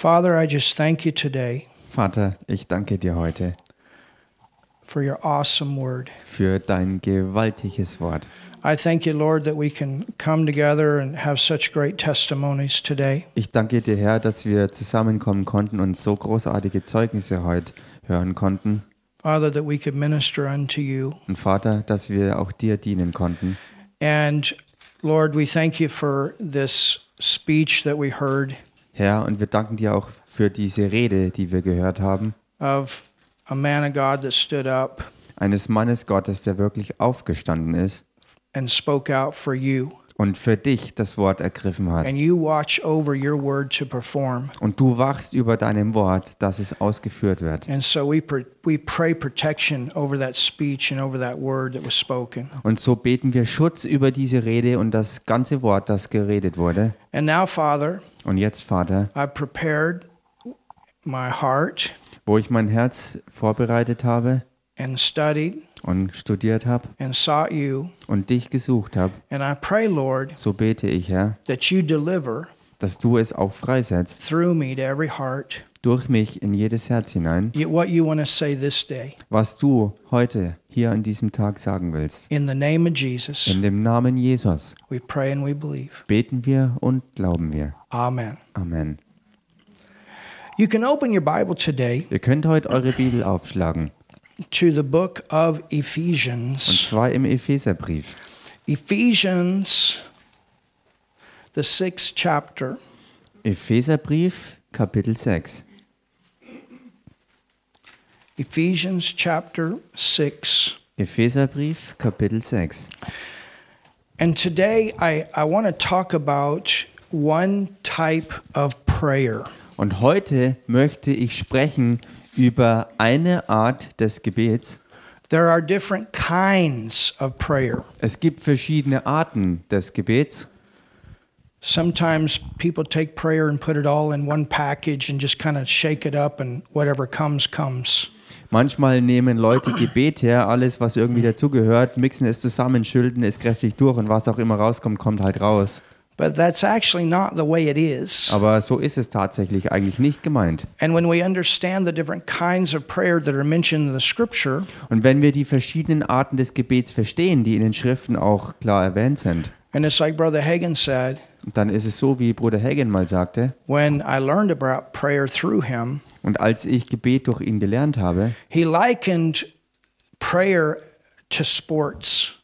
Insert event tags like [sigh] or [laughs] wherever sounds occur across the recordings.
Father, I just thank you today Vater, ich danke dir heute for your awesome word. für dein gewaltiges Wort. I thank you, Lord, that we can come together and have such great testimonies today. Ich danke dir, Herr, dass wir zusammenkommen konnten und so großartige Zeugnisse heute hören konnten. Father, that we could minister unto you. Und Vater, dass wir auch dir dienen konnten. And Lord, we thank you for this speech that we heard Herr, und wir danken dir auch für diese Rede, die wir gehört haben, of a man of God that stood up eines Mannes Gottes, der wirklich aufgestanden ist and spoke out for you. Und für dich das Wort ergriffen hat. And you watch over your word to perform. Und du wachst über deinem Wort, dass es ausgeführt wird. And so we pr- we pray protection over that speech and over that word that was spoken. Und so beten wir Schutz über diese Rede und das ganze Wort, das geredet wurde. And now, Father, Und jetzt, Vater, I've prepared my heart wo ich mein Herz vorbereitet habe and studied und studiert habe and sought you. und dich gesucht habe, And I pray, Lord, so bete ich, Herr, that you deliver dass du es auch freisetzt through me to every heart durch mich in jedes Herz hinein, you- what you want to say this day. was du heute hier an diesem Tag sagen willst. In the name of Jesus, In dem Namen Jesus we pray and we believe. beten wir und glauben wir. Amen. Amen. You can open your Bible today Ihr könnt heute eure Bibel aufschlagen, to the book of und Ephesians. zwar im Epheserbrief. Ephesians, the sixth chapter. Epheserbrief, Kapitel 6. Ephesians chapter 6. Epheserbrief, Kapitel 6. And today I, I want to talk about one type of prayer. Und heute möchte ich sprechen über eine Art des Gebets. There are different kinds of prayer. Es gibt verschiedene Arten des Gebets. Sometimes people take prayer and put it all in one package and just kind of shake it up, and whatever comes, comes. Manchmal nehmen Leute Gebet her, alles was irgendwie dazugehört, mixen es zusammen, schütteln es kräftig durch und was auch immer rauskommt, kommt halt raus. But that's actually not the way it is. Aber so ist es tatsächlich eigentlich nicht gemeint. And when we understand the different kinds of prayer that are mentioned in the scripture, Und wenn wir die verschiedenen Arten des Gebets verstehen, die in den Schriften auch klar erwähnt sind, and it's like Brother Hagen said, dann ist es so, wie Bruder Hagen mal sagte, when I learned about prayer through him, und als ich Gebet durch ihn gelernt habe, he likened prayer to sports.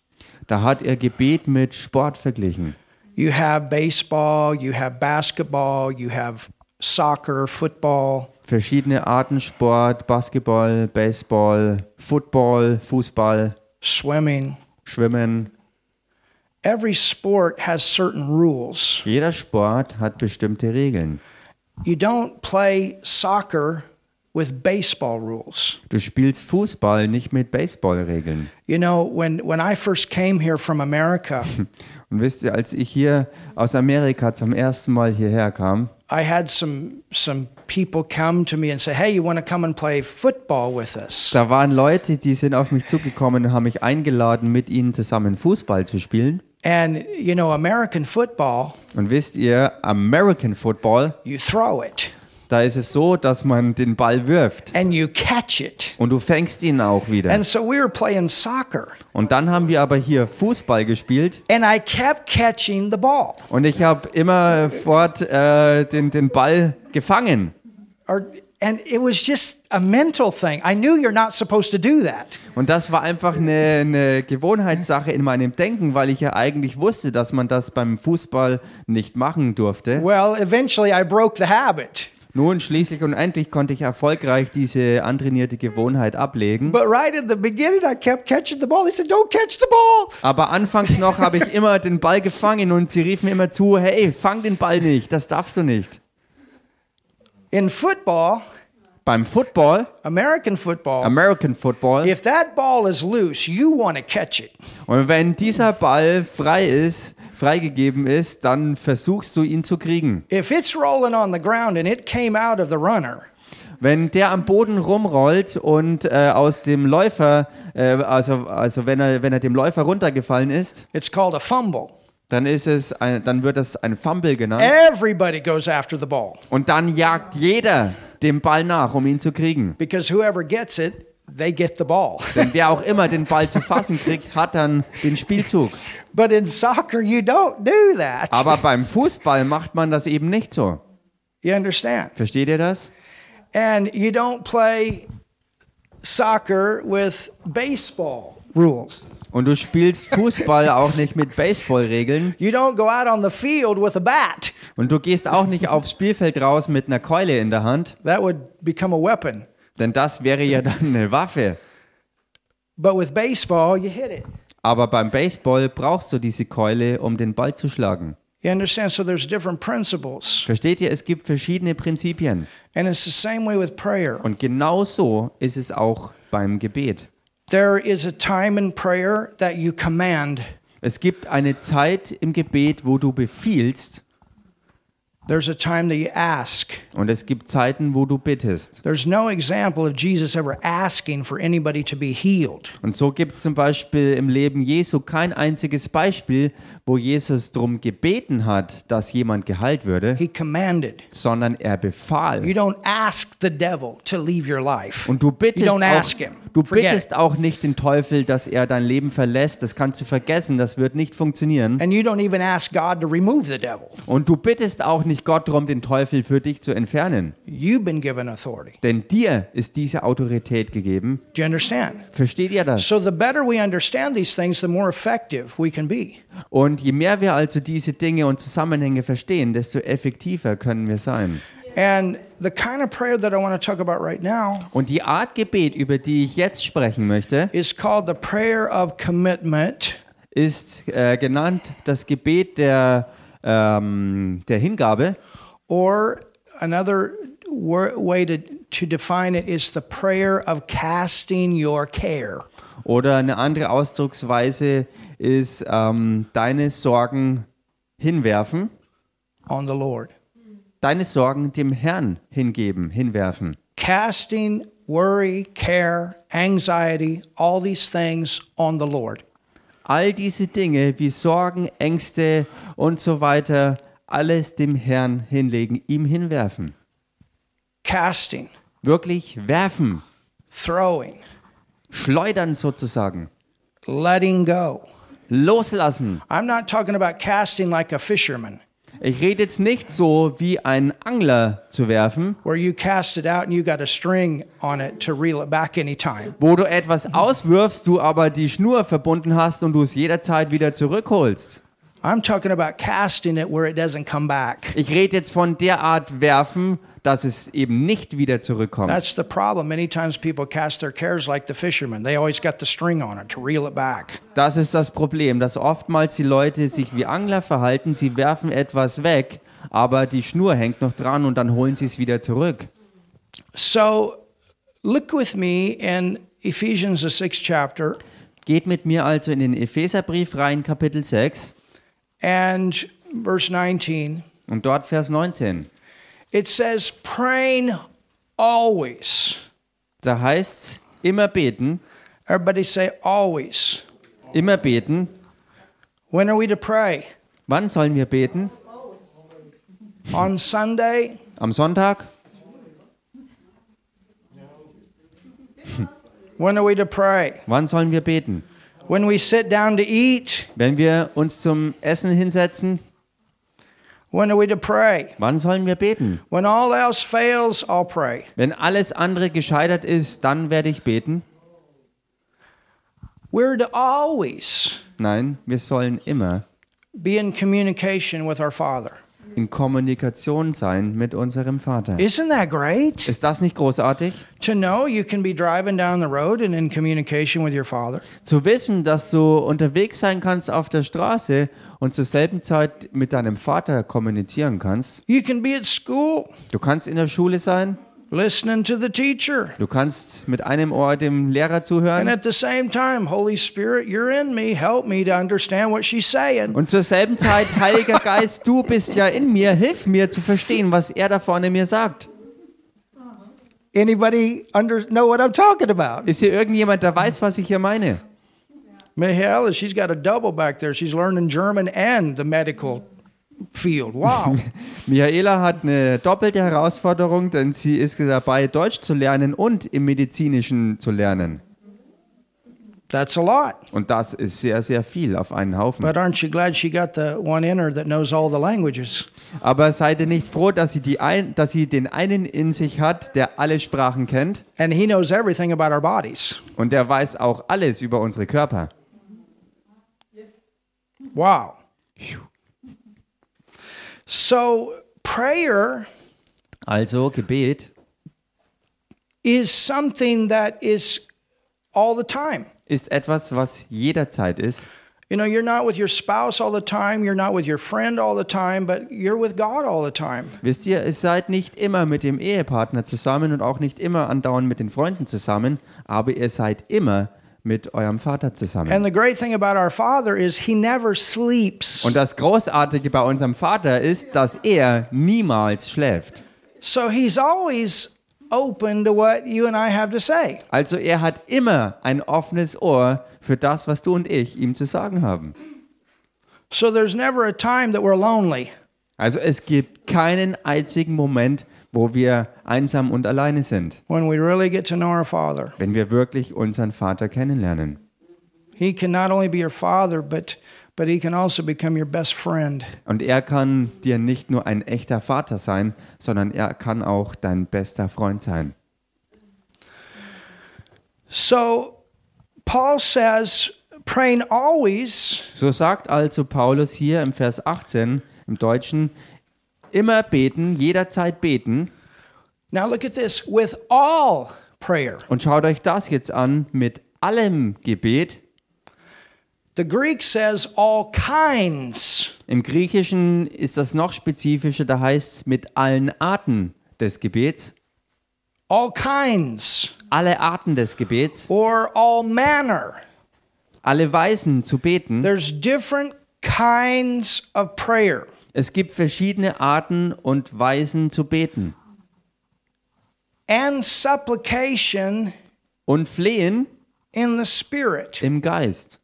da hat er Gebet mit Sport verglichen. You have baseball, you have basketball, you have soccer, football. Verschiedene Arten Sport, Basketball, Baseball, Football, Fußball, swimming. Schwimmen. Every sport has certain rules. Jeder Sport hat bestimmte Regeln. You don't play soccer with baseball rules. Du spielst Fußball nicht mit Baseballregeln. You know, when, when I first came here from America, [laughs] Und wisst ihr, als ich hier aus Amerika zum ersten Mal hierher kam, I had some some people come to me and say, "Hey, you want to come and play football with us?" da waren Leute, die sind auf mich zugekommen und haben mich eingeladen, mit ihnen zusammen Fußball zu spielen. And you know, American football, Und wisst ihr, American Football, you throw it da ist es so, dass man den Ball wirft and you catch it. und du fängst ihn auch wieder. And so we were playing soccer, Und dann haben wir aber hier Fußball gespielt and I kept catching the ball. und ich habe immer fort äh, den, den Ball gefangen. Or and it was just a mental thing. I knew you're not supposed to do that. Und das war einfach eine, eine Gewohnheitssache in meinem Denken, weil ich ja eigentlich wusste, dass man das beim Fußball nicht machen durfte. Well, eventually I broke the habit. Nun, schließlich und endlich konnte ich erfolgreich diese antrainierte Gewohnheit ablegen. But right at the beginning I kept catching the ball. They said, "Don't catch the ball." Aber anfangs noch habe ich immer den Ball gefangen und sie riefen immer zu, hey, fang den Ball nicht, das darfst du nicht. In football, Beim Football, American football, American Football, if that ball is loose, you want to catch it. und wenn dieser Ball frei ist, freigegeben ist, dann versuchst du ihn zu kriegen. If it's rolling on the ground and it came out of the runner, Wenn der am Boden rumrollt und äh, aus dem Läufer, äh, also, also wenn, er, wenn er dem Läufer runtergefallen ist, it's called a fumble. dann ist es ein, dann wird das ein Fumble genannt Everybody goes after the ball und dann jagt jeder dem Ball nach, um ihn zu kriegen. because whoever gets it, they get the ball. [laughs] Denn wer auch immer den Ball zu fassen kriegt, hat dann den Spielzug. but in soccer, you don't do that. Aber beim Fußball macht man das eben nicht so. You understand? Versteht ihr das? And you don't play soccer with baseball rules. Und du spielst Fußball auch nicht mit Baseballregeln You don't go out on the field with a bat. und du gehst auch nicht aufs Spielfeld raus mit einer Keule in der Hand, That would become a weapon. Denn das wäre ja dann eine Waffe. But with baseball, you hit it. Aber beim Baseball brauchst du diese Keule, um den Ball zu schlagen. You understand? So there's different principles. Versteht ihr? Es gibt verschiedene Prinzipien. And it's the same way with prayer. Und genau so ist es auch beim Gebet. There is a time in prayer that you command. Es gibt eine Zeit im Gebet, wo du befiehlst There's a time that you ask. und es gibt Zeiten, wo du bittest. There's no example of Jesus ever asking for anybody to be healed. Und so gibt es zum Beispiel im Leben Jesu kein einziges Beispiel, wo Jesus darum gebeten hat, dass jemand geheilt würde, He commanded. sondern er befahl. You don't ask the devil to leave your life. Und du bittest, You don't ask him. Du Forget bittest it. auch nicht den Teufel, dass er dein Leben verlässt. Das kannst du vergessen, das wird nicht funktionieren. And you don't even ask God to remove the devil. Und du bittest auch nicht Gott darum, den Teufel für dich zu entfernen. You've been given authority. Denn dir ist diese Autorität gegeben. Do you understand? Versteht ihr das? So the better we understand these things, the more effective we can be. Und je mehr wir also diese Dinge und Zusammenhänge verstehen, desto effektiver können wir sein. And the kind of prayer that I want to talk about right now Und die Art Gebet, über die ich jetzt sprechen möchte, is called the prayer of commitment ist äh, genannt das Gebet der, ähm, der Hingabe. or another way to, to define it is the prayer of casting your care. Oder eine andere Ausdrucksweise ist ähm, deine Sorgen hinwerfen, on the Lord. Deine Sorgen dem Herrn hingeben, hinwerfen. Casting worry, care, anxiety, all these things on the Lord. All diese Dinge wie Sorgen, Ängste und so weiter, alles dem Herrn hinlegen, ihm hinwerfen. Casting, Wirklich werfen, throwing, schleudern sozusagen, letting go. loslassen. I'm not talking about casting like a fisherman, Ich rede jetzt nicht so wie ein Angler zu werfen, where you cast it out and you got a string on it to reel it back anytime. wo du etwas auswirfst, du aber die Schnur verbunden hast und du es jederzeit wieder zurückholst. I'm talking about casting it where it doesn't come back. Ich rede jetzt von der Art werfen, dass es eben nicht wieder zurückkommt. That's the problem. Many times people cast their cares like the fisherman. They always got the string on it to reel it back. Das ist das Problem, dass oftmals die Leute sich wie Angler verhalten, sie werfen etwas weg, aber die Schnur hängt noch dran und dann holen sie es wieder zurück. So look with me in Ephesians, the sixth chapter, Geht mit mir also in den Epheserbrief rein, Kapitel 6 and verse 19. und dort Vers 19. It says, praying always. Da heißt immer beten, Everybody say always. immer beten. When are we to pray? Wann sollen wir beten? On Sunday? Am Sonntag? [laughs] When are we to pray? Wann sollen wir beten? When we sit down to eat? Wenn wir uns zum Essen hinsetzen? When are we to pray? Wann sollen wir beten? When all else fails, I'll pray. Wenn alles andere gescheitert ist, dann werde ich beten? We're to always Nein, wir sollen immer be in communication with our Father. In Kommunikation sein mit unserem Vater. Isn't that great? Ist das nicht großartig? To know you can be driving down the road and in communication with your Father. Zu wissen, dass du unterwegs sein kannst auf der Straße und zur selben Zeit mit deinem Vater kommunizieren kannst. You can be at school Du kannst in der Schule sein, listening to the teacher. du kannst mit einem Ohr dem Lehrer And zuhören at the same time, Holy Spirit, you're in me. Help me to understand what she's saying. und zur selben Zeit, Heiliger Geist, du bist ja in mir, hilf mir zu verstehen, was er da vorne mir sagt. Anybody under know what I'm talking about? Ist hier irgendjemand, der weiß, was ich hier meine? Michaela, she's got a double back there. She's learning German and the medical field. Wow. [laughs] Michaela hat eine doppelte Herausforderung, denn sie ist dabei, Deutsch zu lernen und im Medizinischen zu lernen. That's a lot. Und das ist sehr, sehr viel auf einen Haufen. But aren't you glad she got the one in her that knows all the languages? Aber seid ihr nicht froh, dass sie, die ein, dass sie den einen in sich hat, der alle Sprachen kennt And he knows everything about our bodies. und der weiß auch alles über unsere Körper? Wow. So, prayer Also Gebet is something that is all the time. ist etwas, was jederzeit ist. You know, you're not with your spouse all the time, you're not with your friend all the time, but you're with God all the time. Wisst ihr, ihr seid nicht immer mit dem Ehepartner zusammen und auch nicht immer andauernd mit den Freunden zusammen, aber ihr seid immer mit eurem Vater zusammen. And the great thing about our Father is He never sleeps. Und das Großartige bei unserem Vater ist, dass er niemals schläft. So He's always open to what you and I have to say. Also er hat immer ein offenes Ohr für das, was du und ich ihm zu sagen haben. So there's never a time that we're lonely. Also es gibt keinen einzigen Moment, wo wir einsam und alleine sind, when we really get to know our Father. wenn wir wirklich unseren Vater kennenlernen. He can not only be your Father, but, but He can also become your best friend. Und er kann dir nicht nur ein echter Vater sein, sondern er kann auch dein bester Freund sein. So Paul says, praying always So sagt also Paulus hier im Vers 18 im Deutschen, immer beten, jederzeit beten. Now look at this with all prayer. Und schaut euch das jetzt an mit allem Gebet. The Greek says all kinds. Im Griechischen ist das noch spezifischer, da heißt es mit allen Arten des Gebets. All kinds Alle Arten des Gebets, or all manner. alle Weisen zu beten. There's different kinds of prayer. Es gibt verschiedene Arten und Weisen zu beten. And supplication Und flehen in the Spirit. im Geist.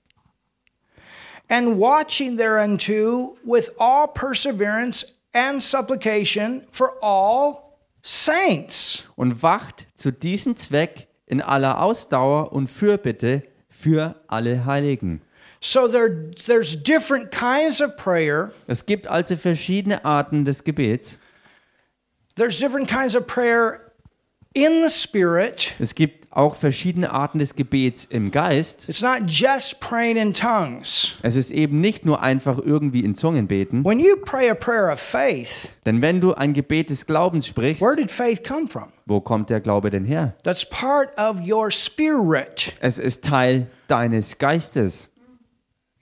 And watching thereunto with all perseverance and supplication for all saints. Und wacht zu diesem Zweck in aller Ausdauer und Fürbitte für alle Heiligen. So there, there's different kinds of prayer. Es gibt also verschiedene Arten des Gebets. There's different kinds of prayer in the Spirit. Es gibt auch verschiedene Arten des Gebets im Geist. It's not just praying in tongues. Es ist eben nicht nur einfach irgendwie in Zungen beten. When you pray a prayer of faith, Denn wenn du ein Gebet des Glaubens sprichst, where did faith come from? wo kommt der Glaube denn her? That's part of your spirit. Es ist Teil deines Geistes.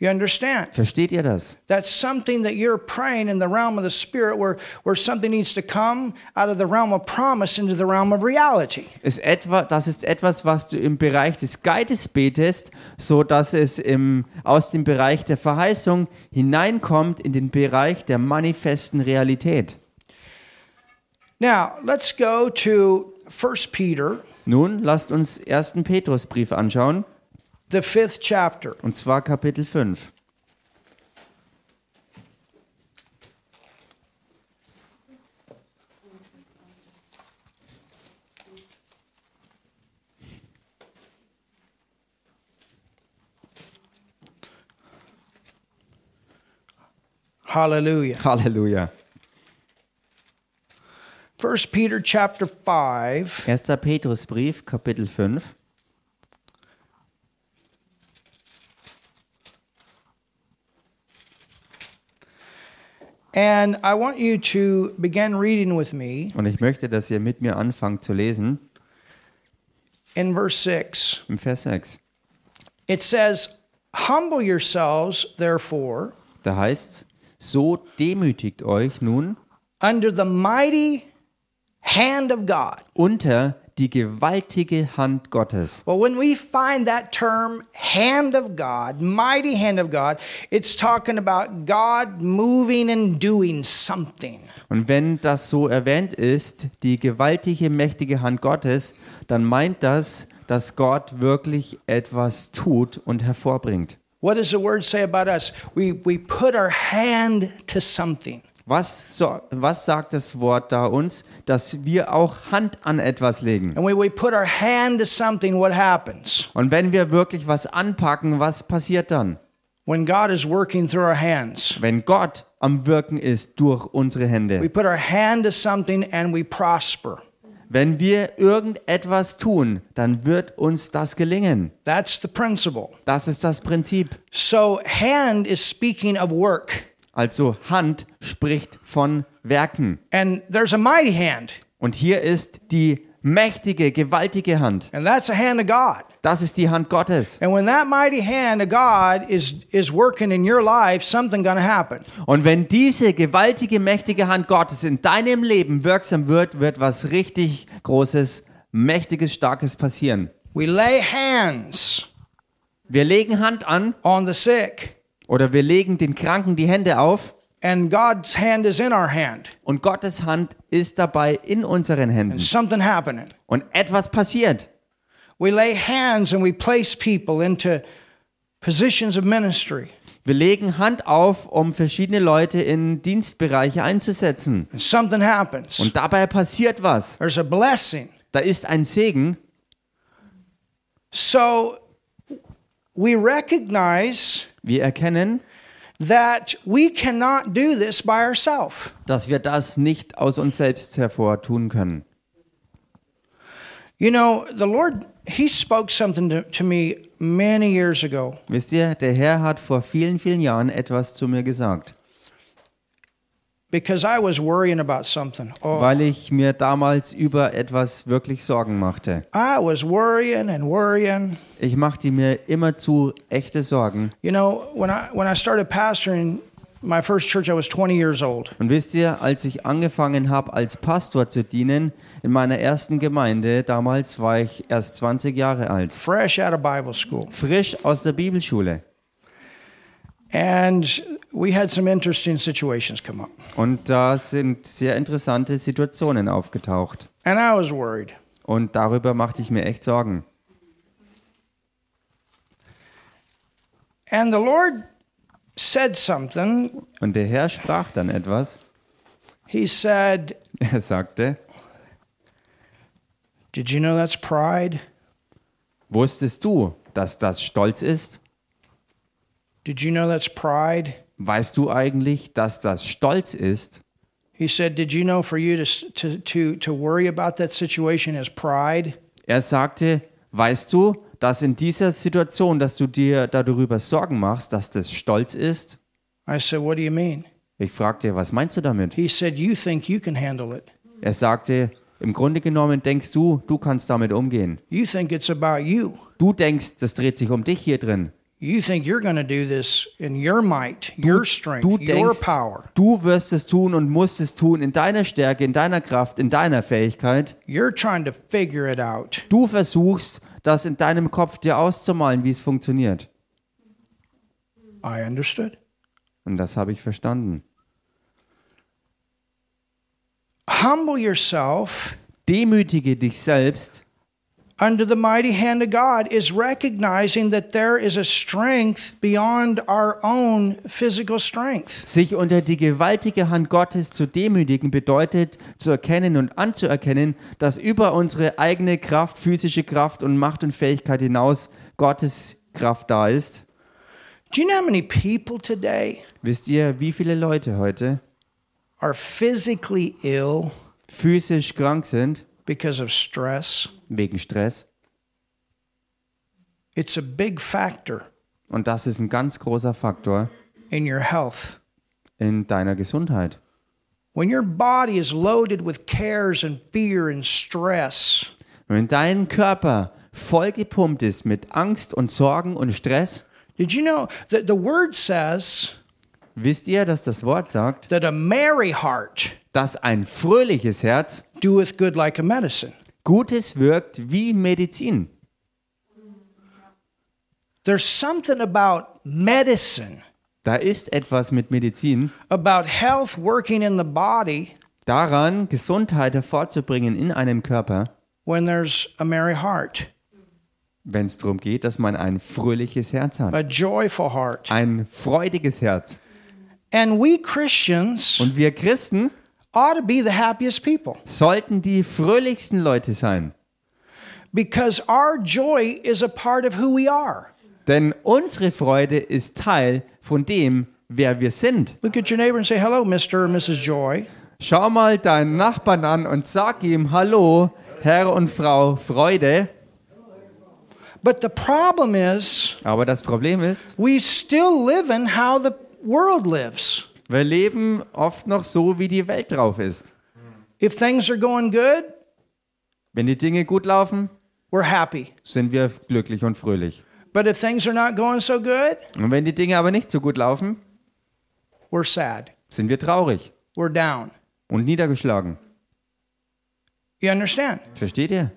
You understand? Versteht ihr das? That's something that you're praying in the realm of the spirit where, where something needs to come out of the realm of promise into the realm of reality. Ist etwa, das ist etwas, was du im Bereich des Geites betest, so dass es im, aus dem Bereich der Verheißung hineinkommt in den Bereich der manifesten Realität. Now, let's go to 1 Peter, Nun lasst uns 1. Petrusbrief anschauen, the fifth chapter. und zwar Kapitel 5. Hallelujah. Halleluja. 1 Peter chapter 5, 1. Petrusbrief, Kapitel 5. and I want you to begin reading with me Und ich möchte, dass ihr mit mir anfangt zu lesen in verse 6. im Vers 6. It says, Humble yourselves, therefore, Da heißt so demütigt euch nun under the mighty hand of God. unter die gewaltige Hand Gottes. Well, when we find that term, hand of God, mighty hand of God, it's talking about God moving and doing something. Und wenn das so erwähnt ist, die gewaltige, mächtige Hand Gottes, dann meint das, dass Gott wirklich etwas tut und hervorbringt. What does the word say about us? We, we put our hand to something. Was, so, was sagt das Wort da uns? Dass wir auch Hand an etwas legen. And when we put our hand to something, what happens? Und wenn wir wirklich was anpacken, was passiert dann? When God is working through our hands, Wenn Gott am Wirken ist durch unsere we Hände. put our hand to something and we prosper. Wenn wir irgendetwas tun, dann wird uns das gelingen. That's the principle. Das ist das Prinzip. So, hand is speaking of work. Also Hand spricht von Werken. And there's a mighty hand, Und hier ist die mächtige, gewaltige Hand. and that's the hand of God. Das ist die Hand Gottes. And when that mighty hand of God is is working in your life, something to happen. Und wenn diese gewaltige, mächtige Hand Gottes in deinem Leben wirksam wird, wird was richtig Großes, Mächtiges, Starkes passieren. We lay hands Wir legen Hand an on the sick, oder wir legen den Kranken die Hände auf and God's hand is in our hand, und Gottes Hand ist dabei in unseren Händen. and something happening. Und etwas passiert. We lay hands and we place people into positions of ministry. Wir legen Hand auf, um verschiedene Leute in Dienstbereiche einzusetzen. And something happens. Und dabei passiert was. There's a blessing. Da ist ein Segen. So we recognize Wir erkennen, that we cannot do this by ourselves. dass wir das nicht aus uns selbst hervor tun können. You know, the Lord, He spoke something to, to me many years ago. Wisst ihr, der Herr hat vor vielen, vielen Jahren etwas zu mir gesagt, because I was worrying about something. Oh, weil ich mir damals über etwas wirklich Sorgen machte. I was worrying and worrying. Ich machte mir immerzu echte Sorgen. You know, when I when I started pastoring my first church, I was 20 years old. Und wisst ihr, als ich angefangen habe, als Pastor zu dienen, in meiner ersten Gemeinde, damals war ich erst 20 Jahre alt, fresh out of Bible school. frisch aus der Bibelschule. And we had some interesting situations come up. Und da sind sehr interessante Situationen aufgetaucht. And I was worried. Und darüber machte ich mir echt Sorgen. And the Lord said something. Und der Herr sprach dann etwas. Er sagte, Did you know that's pride? wusstest du, dass das Stolz ist? Did you know that's pride? Weißt du eigentlich, dass das Stolz ist? He said, Did you know for you to, to, to, to worry about that situation is pride? Er sagte, weißt du, dass in dieser Situation, dass du dir darüber Sorgen machst, dass das Stolz ist? I said, What do you mean? Ich fragte, was meinst du damit? He said, You think you can handle it. Er sagte, im Grunde genommen denkst du, du kannst damit umgehen. You think it's about you. Du denkst, das dreht sich um dich hier drin. You think you're going to do this in your might, your strength, Du your denkst, power. du wirst es tun und musst es tun in deiner Stärke, in deiner Kraft, in deiner Fähigkeit. You're trying to figure it out. Du versuchst, das in deinem Kopf dir auszumalen, wie es funktioniert. I understood. Und das habe ich verstanden. Humble yourself Demütige dich selbst under the mighty hand of God is recognizing that there is a strength beyond our own physical strength. Sich unter die gewaltige Hand Gottes zu demütigen bedeutet zu erkennen und anzuerkennen, dass über unsere eigene Kraft, physische Kraft und Macht und Fähigkeit hinaus Gottes Kraft da ist. Do you know how many people today Wisst ihr, wie viele Leute heute are physically ill physisch krank sind because of stress? wegen Stress? It's a big factor Und das ist ein ganz großer Faktor in your health. in deiner Gesundheit. When your body is loaded with cares and fear and stress, Wenn dein Körper vollgepumpt ist mit Angst und Sorgen und Stress, did you know that the word says wisst ihr, dass das Wort sagt, that a merry heart dass ein fröhliches Herz doeth good like a medicine? Gutes wirkt wie Medizin. There's something about medicine, Da ist etwas mit Medizin, about health working in the body daran Gesundheit hervorzubringen in einem Körper, when there's a merry heart. wenn es darum geht, dass man ein fröhliches Herz hat. a joyful heart. Ein freudiges Herz. And we Christians Und wir Christen ought to be the happiest people sollten die fröhlichsten Leute sein. because our joy is a part of who we are. Denn unsere Freude ist Teil von dem, wer wir sind. Look at your neighbor and say, Hello, Mr. or Mrs. Joy. Schau mal deinen Nachbarn an und sag ihm Hallo, Herr und Frau Freude. But the problem is, Aber das Problem ist, we still live in how the world lives. wir leben oft noch so, wie die Welt drauf ist. If things are going good, Wenn die Dinge gut laufen, we're happy. sind wir glücklich und fröhlich. But if things are not going so good, Und wenn die Dinge aber nicht so gut laufen, we're sad. sind wir traurig We're down. und niedergeschlagen. You understand? Versteht ihr?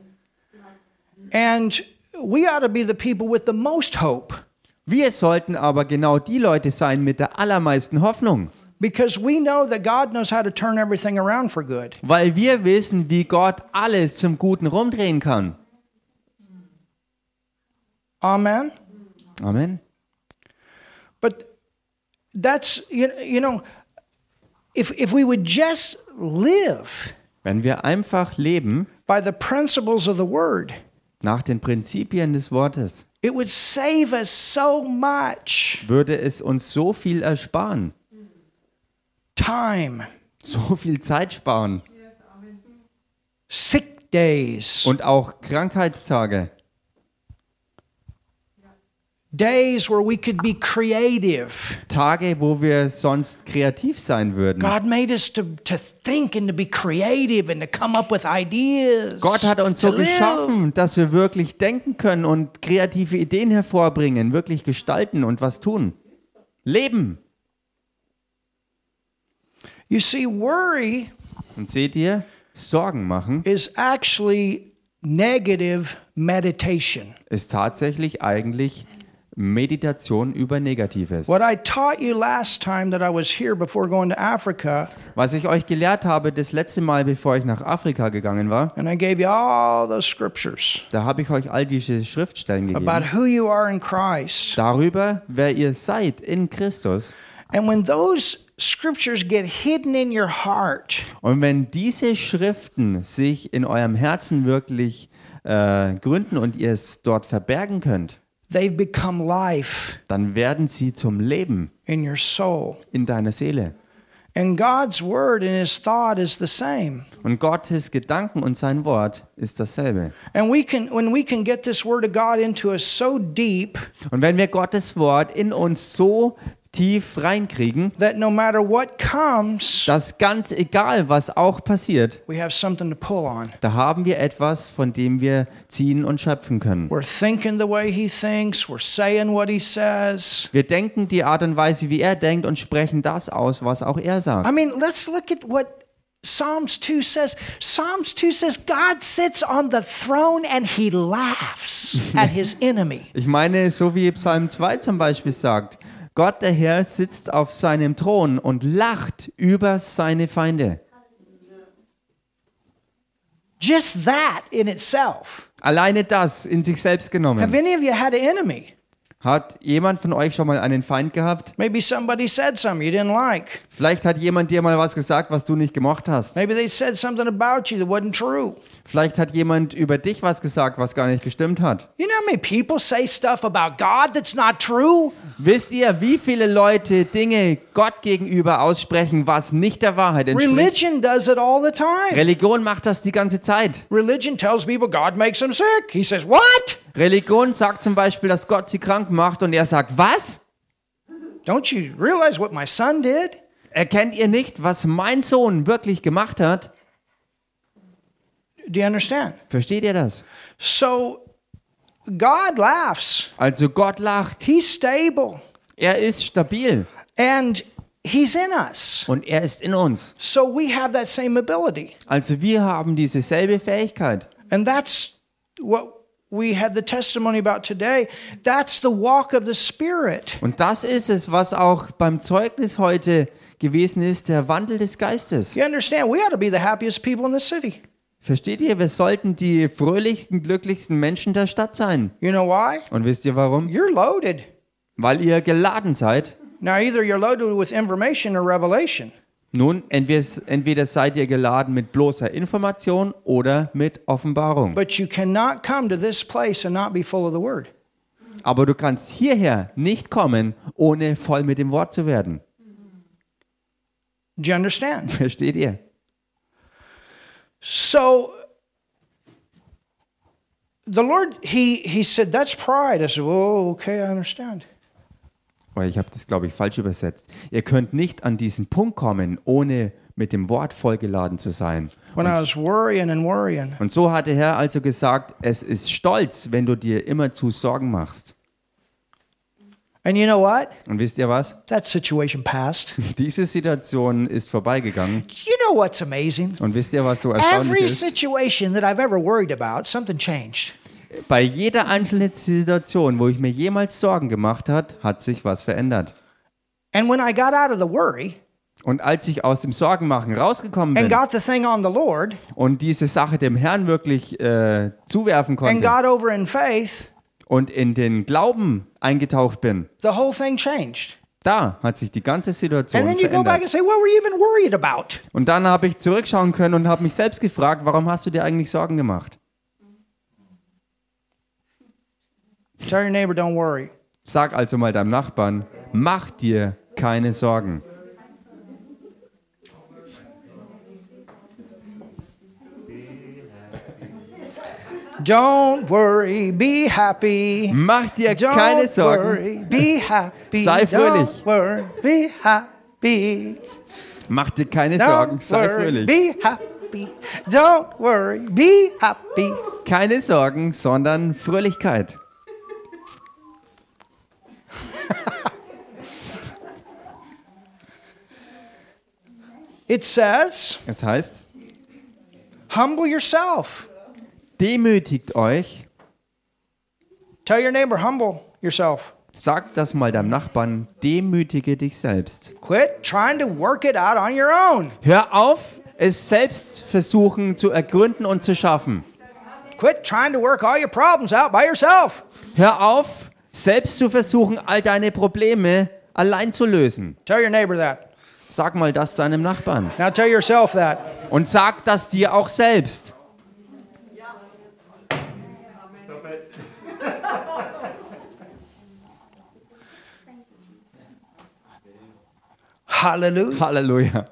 And we ought to be the people with the most hope Wir sollten aber genau die Leute sein mit der allermeisten Hoffnung, because we know that God knows how to turn everything around for good. weil wir wissen, wie Gott alles zum Guten rumdrehen kann. Amen. Amen. But that's you, you know if if we would just live Wenn wir einfach leben by the principles of the word, nach den Prinzipien des Wortes, it would save us so much. Würde es uns so viel ersparen, time, so viel Zeit sparen? Sick days, und auch Krankheitstage, days where we could be creative. Tage, wo wir sonst kreativ sein würden. God made us to, to think and to be creative and to come up with ideas. Gott hat uns so geschaffen, dass wir wirklich denken können und kreative Ideen hervorbringen, wirklich gestalten und was tun. Leben. You see, worry Und seht ihr, Sorgen machen is actually negative meditation. ist tatsächlich eigentlich Meditation über Negatives. What I taught you last time that I was here before going to Africa, Was ich euch gelehrt habe das letzte Mal, bevor ich nach Afrika gegangen war, and I gave you all those scriptures da habe ich euch all diese Schriftstellen about gegeben. who you are in Christ. Darüber, wer ihr seid in Christus. And when those scriptures get hidden in your heart, Und wenn diese Schriften sich in eurem Herzen wirklich äh, gründen und ihr es dort verbergen könnt, they've become life dann werden sie zum Leben in your soul. in deiner Seele. And God's word and his thought is the same. Und Gottes Gedanken und sein Wort ist dasselbe. And we can when we can get this word of God into us so deep Und wenn wir Gottes Wort in uns so tief reinkriegen, that no matter what comes, dass ganz egal, was auch passiert, we have something to pull on. da haben wir etwas, von dem wir ziehen und schöpfen können. We're thinking the way he thinks, we're saying what he says. Wir denken die Art und Weise, wie er denkt und sprechen das aus, was auch er sagt. I mean, let's look at what Psalms 2 says. Psalms 2 says God sits on the throne and he laughs at his [laughs] enemy. Ich meine, so wie Psalm 2 zum Beispiel sagt, Gott der Herr sitzt auf seinem Thron und lacht über seine Feinde. Just that in itself. Alleine das in sich selbst Have genommen. any of you had an enemy? Hat jemand von euch schon mal einen Feind gehabt? Maybe somebody said something you didn't like. Vielleicht hat jemand dir mal was gesagt, was du nicht gemocht hast. Maybe they said something about you that wasn't true. Vielleicht hat jemand über dich was gesagt, was gar nicht gestimmt hat. You know how many people say stuff about God that's not true? Wisst ihr, wie viele Leute Dinge Gott gegenüber aussprechen, was nicht der Wahrheit entspricht? Religion does it all the time. Religion macht das die ganze Zeit. Religion tells people God makes them sick. He says, What? Religion sagt zum Beispiel, dass Gott sie krank macht und er sagt, was? Don't you realize what my son did? Erkennt ihr nicht, was mein Sohn wirklich gemacht hat? Do you understand? Versteht ihr das? So God laughs. Also Gott lacht. He's stable Er ist stabil and he's in us. und er ist in uns. So we have that same ability. Also wir haben dieselbe Fähigkeit. And that's what we had the testimony about today. That's the walk of the Spirit. Und das ist es, was auch beim Zeugnis heute gewesen ist, der Wandel des Geistes. You understand? We ought to be the happiest people in the city. Versteht ihr, wir sollten die fröhlichsten, glücklichsten Menschen der Stadt sein. You know why? Und wisst ihr warum? You're loaded. Weil ihr geladen seid. Now, either you're loaded with information or revelation. Nun, entweder, entweder seid ihr geladen mit bloßer Information oder mit Offenbarung. But you cannot come to this place and not be full of the word. Aber du kannst hierher nicht kommen, ohne voll mit dem Wort zu werden. Do you understand? [laughs] Versteht ihr? So the Lord, he he said, that's pride. I said, oh, okay, I understand. Weil ich habe das, glaube ich, falsch übersetzt. Ihr könnt nicht an diesen Punkt kommen, ohne mit dem Wort vollgeladen zu sein. When I was worrying and worrying. Und so hat der Herr also gesagt, es ist stolz, wenn du dir immerzu Sorgen machst. And you know what? Und wisst ihr was? That situation passed. [laughs] Diese Situation ist vorbeigegangen. You know what's amazing? Und wisst ihr, was so erstaunlich Every ist? situation that I've ever worried about, something changed. Bei jeder einzelnen Situation, wo ich mir jemals Sorgen gemacht hat, hat sich was verändert. And when I got out of the worry Und als ich aus dem Sorgenmachen rausgekommen and bin got the thing on the Lord und diese Sache dem Herrn wirklich äh, zuwerfen and konnte in faith, und in den Glauben eingetaucht bin, the whole thing changed. da hat sich die ganze Situation verändert. say? Und dann habe ich zurückschauen können und habe mich selbst gefragt, warum hast du dir eigentlich Sorgen gemacht? Tell your neighbor, don't worry. Sag also mal deinem Nachbarn, mach dir keine Sorgen. Don't worry, be happy. Mach dir Don't keine Sorgen. worry, be happy. Sei fröhlich. Don't worry, be happy. Mach dir keine Sorgen, Don't sei worry, fröhlich. be happy. Don't worry, be happy. Keine Sorgen, sondern Fröhlichkeit. It says, Das heißt, humble yourself. demütigt euch. Tell your neighbor, humble yourself. Sag das mal deinem Nachbarn, demütige dich selbst. Quit trying to work it out on your own. Hör auf, es selbst versuchen zu ergründen und zu schaffen. Quit trying to work all your problems out by yourself. Hör auf, selbst zu versuchen, all deine Probleme allein zu lösen. Tell your neighbor that. Sag mal das deinem Nachbarn. Now tell yourself that. Und sag das dir auch selbst. Hallelujah. Halleluja.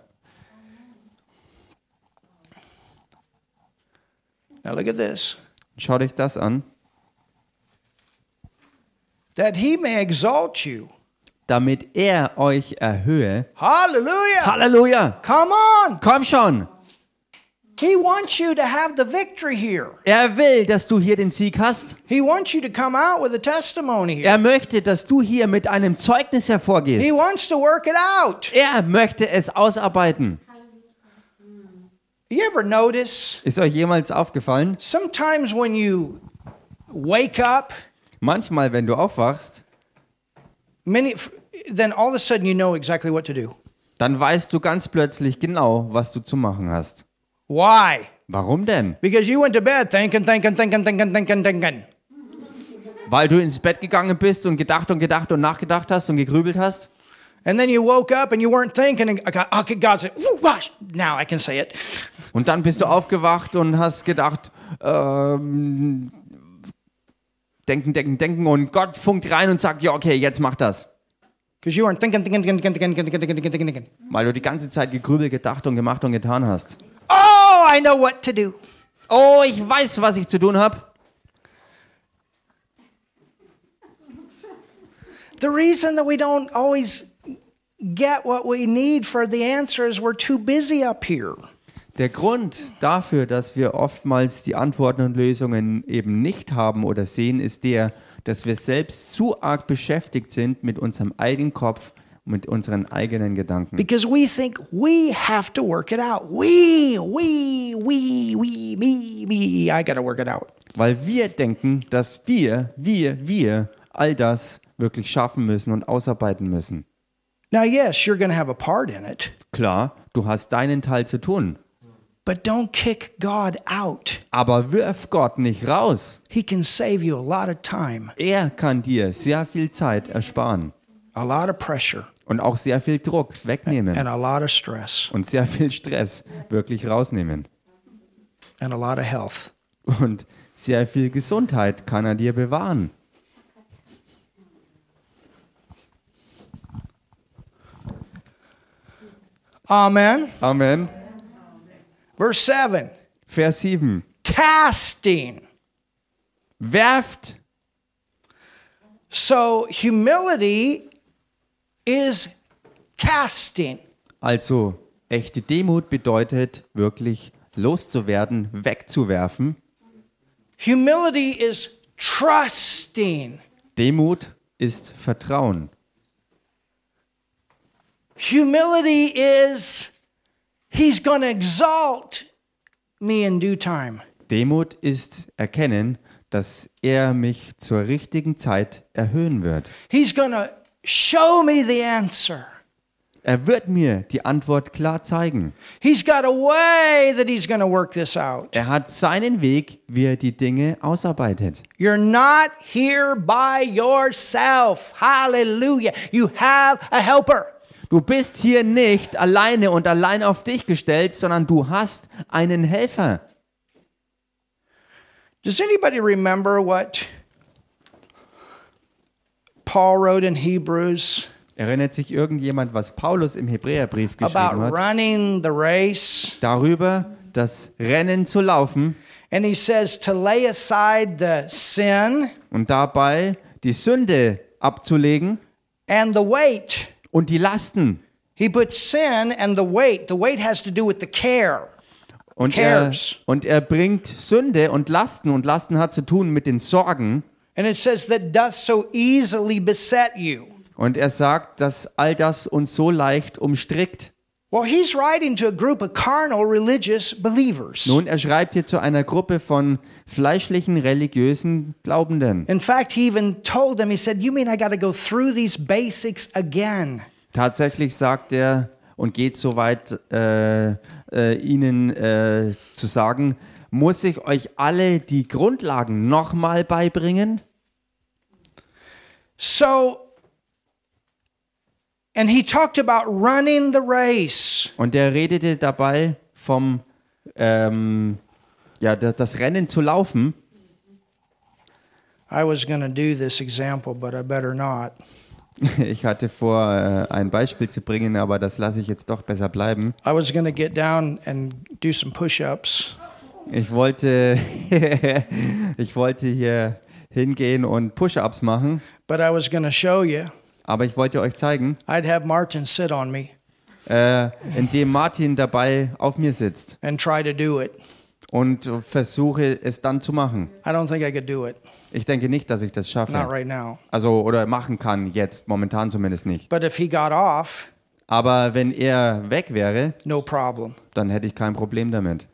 Now look at this. Schaut euch das an. That he may exalt you. Damit er euch erhöhe. Hallelujah. Halleluja. Come on. Komm schon. He wants you to have the victory here. Er will, dass du hier den Sieg hast. He wants you to come out with a testimony here. Er möchte, dass du hier mit einem Zeugnis He hervorgehst. wants to work it out. Er möchte es ausarbeiten. You ever notice Ist euch jemals aufgefallen? sometimes when you wake up, Manchmal, wenn du aufwachst, many then all of a sudden you know exactly what to do. dann weißt du ganz plötzlich genau, was du zu machen hast. Why? Warum denn? Because you went to bed thinking, thinking, thinking, thinking, thinking, thinking. Weil du ins Bett gegangen bist und gedacht und gedacht und nachgedacht hast und gegrübelt hast? And then you woke up and you weren't thinking. And God, okay, God said, Woo, gosh, now I can say it. Und dann bist du aufgewacht und hast gedacht, ähm, denken, denken, denken und Gott funkt rein und sagt, ja, okay, jetzt mach das. Weil du die ganze Zeit gegrübelt, gedacht und gemacht und getan hast. Oh, I know what to do. Oh, ich weiß, was ich zu tun habe. The reason that we don't always get what we need for the answer is we're too busy up here. Der Grund dafür, dass wir oftmals die Antworten und Lösungen eben nicht haben oder sehen, ist der, dass wir selbst zu arg beschäftigt sind mit unserem eigenen Kopf, mit unseren eigenen Gedanken. Because we think we have to work it out. We, we, we, we, me, me. I got to work it out. Weil wir denken, dass wir, wir, wir all das wirklich schaffen müssen und ausarbeiten müssen. Now, yes, you're to have a part in it, Klar, du hast deinen Teil zu tun, But don't kick God out. Aber wirf Gott nicht raus. He can save you a lot of time, Er kann dir sehr viel Zeit ersparen a lot of pressure, und auch sehr viel Druck wegnehmen and a lot of stress, und sehr viel Stress wirklich rausnehmen. and a lot of health. Und sehr viel Gesundheit kann er dir bewahren. Amen. Amen. Verse 7 Vers 7. casting. Werft. So humility is casting. Also, echte Demut bedeutet wirklich loszuwerden, wegzuwerfen. Humility is trusting. Demut ist Vertrauen. Humility is he's going to exalt me in due time. Demut ist erkennen, dass er mich zur richtigen Zeit erhöhen wird. He's to show me the answer. Er wird mir die Antwort klar zeigen. He's got a way that he's going to work this out. Er hat seinen Weg, wie er die Dinge ausarbeitet. You're not here by yourself. Hallelujah. You have a helper. Du bist hier nicht alleine und allein auf dich gestellt, sondern du hast einen Helfer. Does anybody remember what Paul wrote in Hebrews Erinnert sich irgendjemand, was Paulus im Hebräerbrief about geschrieben hat? running the race? Darüber, das Rennen zu laufen And he says to lay aside the sin und dabei die Sünde abzulegen and the weight. Und die Lasten. He puts sin and the weight. The weight has to do with the care. Und er, und er bringt Sünde und Lasten und Lasten hat zu tun mit den Sorgen. And it says that doth so easily beset you. Und er sagt, dass all das uns so leicht umstrickt. Well, he's writing to a group of carnal religious believers. Nun, er schreibt hier zu einer Gruppe von fleischlichen, religiösen Glaubenden. In fact, he even told them, he said, You mean I got to go through these basics again? Tatsächlich sagt er und geht so weit, äh, äh, ihnen äh, zu sagen, muss ich euch alle die Grundlagen nochmal beibringen? So, and he talked about running the race. Und er redete dabei vom, ähm, ja, da- das Rennen zu laufen. I was going to do this example, but I better not. [laughs] Ich hatte vor, äh, ein Beispiel zu bringen, aber das lasse ich jetzt doch besser bleiben. I was going to get down and do some push ups, Ich wollte, [laughs] ich wollte hier hingehen und Push-ups machen, but I was going to show you. Aber ich wollte euch zeigen, I'd have Martin sit on me äh, indem Martin dabei auf mir sitzt and try to do it. und versuche es dann zu machen. I don't think I could do it. Ich denke nicht, dass ich das Not schaffe. right now. Also, oder machen kann jetzt, momentan zumindest nicht. But if he got off, Aber wenn er weg wäre, no problem. dann hätte ich kein Problem damit.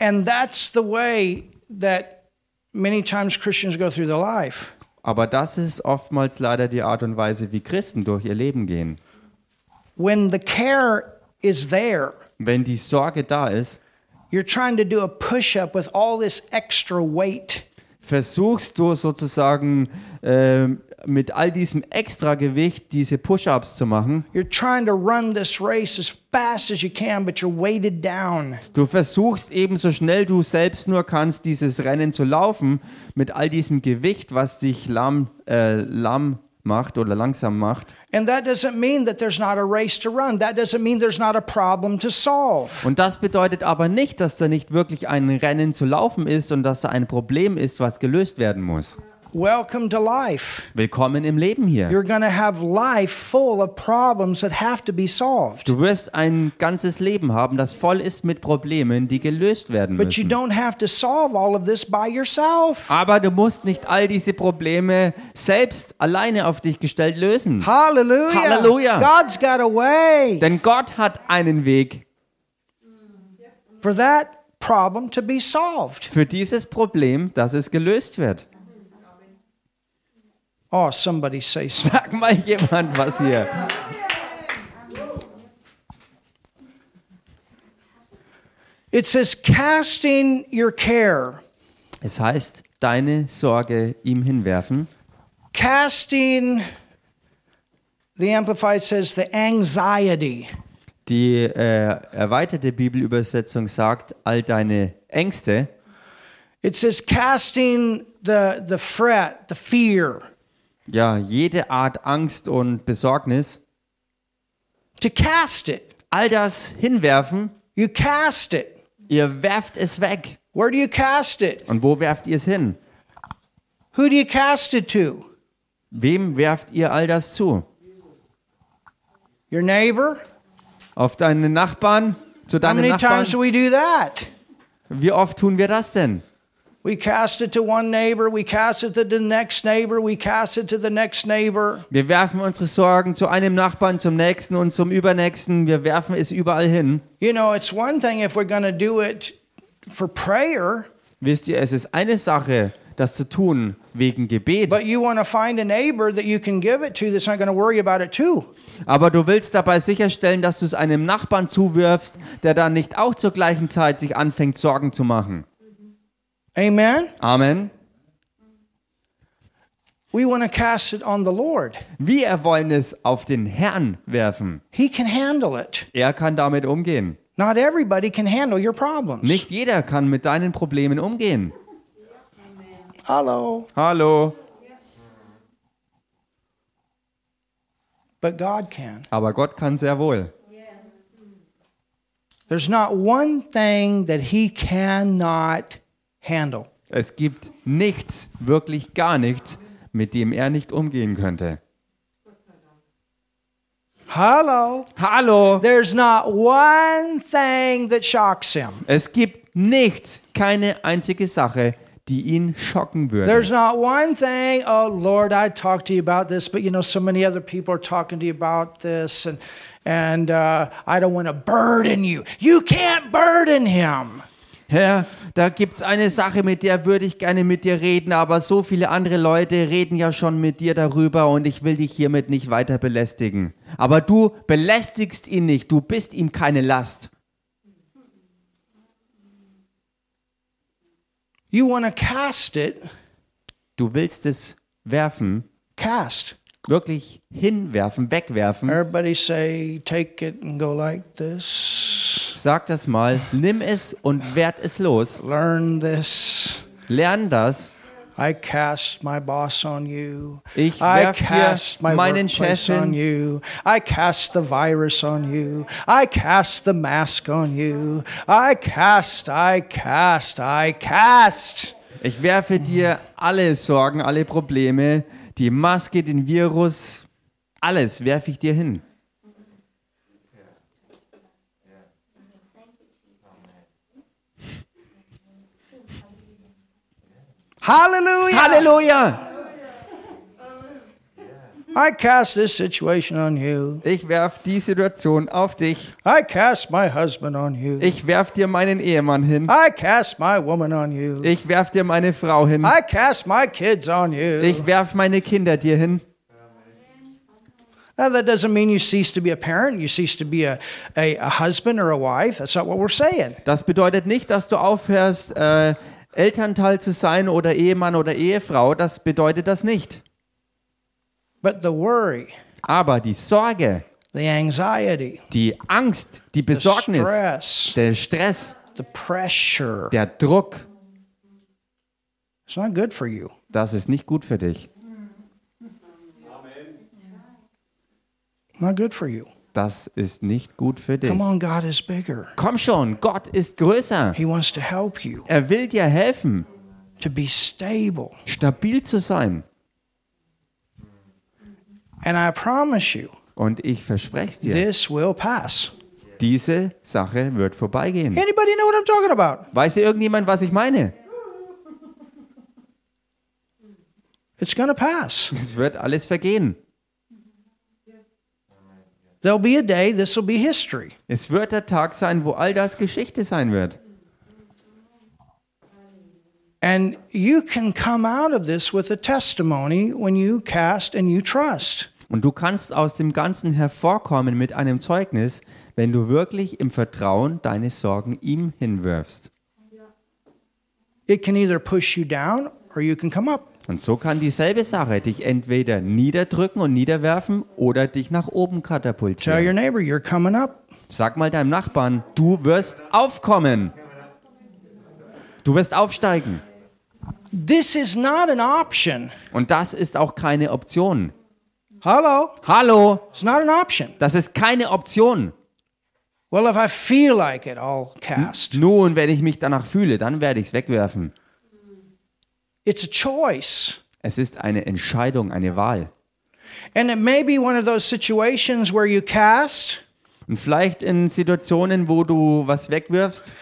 And that's the way that many times Christians go through their life. Aber das ist oftmals leider die Art und Weise, wie Christen durch ihr Leben gehen. When the care is there, Wenn die Sorge da ist, you're trying to do a push up with all this extra weight. versuchst du sozusagen ähm, mit all diesem Extragewicht diese Push-ups zu machen. You're trying to run this race as fast as you can, but you're weighted down. Du versuchst eben so schnell du selbst nur kannst, dieses Rennen zu laufen mit all diesem Gewicht, was dich lahm, äh, lahm macht oder langsam macht. And that doesn't mean that there's not a race to run. That doesn't mean there's not a problem to solve. Und das bedeutet aber nicht, dass da nicht wirklich ein Rennen zu laufen ist und dass da ein Problem ist, was gelöst werden muss. Welcome to life. Willkommen im Leben hier. You're going to have life full of problems that have to be solved. Du wirst ein ganzes Leben haben, das voll ist mit Problemen, die gelöst werden But you müssen. don't have to solve all of this by yourself. Aber du musst nicht all diese Probleme selbst alleine auf dich gestellt lösen. Hallelujah. Hallelujah. God's got a way Denn Gott hat einen Weg for that problem to be solved. für dieses Problem, dass es gelöst wird. Oh, somebody say. Sag mal jemand was hier. It says, casting your care, Es heißt, deine Sorge ihm hinwerfen. casting, the Amplified says, the anxiety. Die äh, erweiterte Bibelübersetzung sagt, all deine Ängste. It says, casting the, the fret, the fear, Ja, jede Art Angst und Besorgnis. to cast it. All das hinwerfen. You cast it. Ihr werft es weg. Where do you cast it? Und wo werft ihr es hin? Who do you cast it to? Wem werft ihr all das zu? Your neighbor? Auf deinen Nachbarn? Zu How deinen many Nachbarn? times do we do that? Wie oft tun wir das denn? Wir werfen unsere Sorgen zu einem Nachbarn, zum nächsten und zum übernächsten. Wir werfen es überall hin. You know, it's one thing if we're going to do it for prayer, Wisst ihr, es ist eine Sache, das zu tun wegen Gebet. but you want to find a neighbor that you can give it to that's not going to worry about it too. Aber du willst dabei sicherstellen, dass du es einem Nachbarn zuwirfst, der dann nicht auch zur gleichen Zeit sich anfängt, Sorgen zu machen. Amen? Amen. We want to cast it on the Lord. Wir wollen es auf den Herrn werfen. He can handle it. Er kann damit umgehen. Not everybody can handle your problems. Nicht jeder kann mit deinen Problemen umgehen. Hello. Hallo. But God can. Aber Gott kann sehr wohl. There's not one thing that He cannot handle. Es gibt nichts, wirklich gar nichts, mit dem er nicht umgehen könnte. Hello. Hallo. There's not one thing that shocks Him. Es gibt nichts, keine einzige Sache, die ihn schocken würde. There's not one thing, oh Lord, I talked to you about this, but you know, so many other people are talking to you about this, and and uh, I don't want to burden you. You can't burden him. Herr, da gibt's eine Sache, mit der würde ich gerne mit dir reden, aber so viele andere Leute reden ja schon mit dir darüber und ich will dich hiermit nicht weiter belästigen. Aber du belästigst ihn nicht, du bist ihm keine Last. You want to cast it, Du willst es werfen, cast. wirklich hinwerfen, wegwerfen. Everybody say, take it and go like this. Sag das mal, nimm es und werd es los. Learn this. Lern das. I cast my boss on you. Ich I cast my meinen Chef on you. I cast the virus on you. I cast the mask on you. I cast, I cast, I cast. Ich werfe dir alle Sorgen, alle Probleme, die Maske, den Virus, alles werfe ich dir hin. Hallelujah. Halleluja! I cast this situation on you. Ich werf die Situation auf dich. I cast my husband on you. Ich werf dir meinen Ehemann hin. I cast my woman on you. Ich werf dir meine Frau hin. I cast my kids on you. Ich werf meine Kinder dir hin. Now, that doesn't mean you cease to be a parent, you cease to be a, a, a husband or a wife. That's not what we're saying. Das bedeutet nicht, dass du aufhörst, äh, Elternteil zu sein oder Ehemann oder Ehefrau. Das bedeutet das nicht. But the worry, Aber die Sorge, the anxiety, die Angst, die Besorgnis, stress, der Stress, pressure, der Druck, das ist nicht gut für dich. Not good for you. Das ist nicht gut für dich. Come on, God is bigger. Komm schon, Gott ist größer. He wants to help you Er will dir helfen, to be stable. stabil zu sein. And I promise you, Und ich verspreche es dir, this will pass. diese Sache wird vorbeigehen. Anybody know what I'm talking about? Weiß hier irgendjemand, was ich meine? It's to pass. Es wird alles vergehen. There'll be a day, this will be history. Es wird der Tag sein, wo all das Geschichte sein wird. And you can come out of this with a testimony when you cast and you trust. Und du kannst aus dem Ganzen hervorkommen mit einem Zeugnis, wenn du wirklich im Vertrauen deine Sorgen ihm hinwirfst. It can either push you down or you can come up. Und so kann dieselbe Sache dich entweder niederdrücken und niederwerfen oder dich nach oben Tell katapultieren. your neighbor you're coming up. Sag mal deinem Nachbarn, du wirst aufkommen. Du wirst aufsteigen. This is not an option. Und das ist auch keine Option. Hello? Hallo, It's not an option. das ist keine Option. Well, if I feel like it, I'll cast. Nun, wenn ich mich danach fühle, dann werde ich es wegwerfen. It's a choice. Es ist eine Entscheidung, eine Wahl. And it may be one of those situations where you cast, Und vielleicht in Situationen, wo du was wegwirfst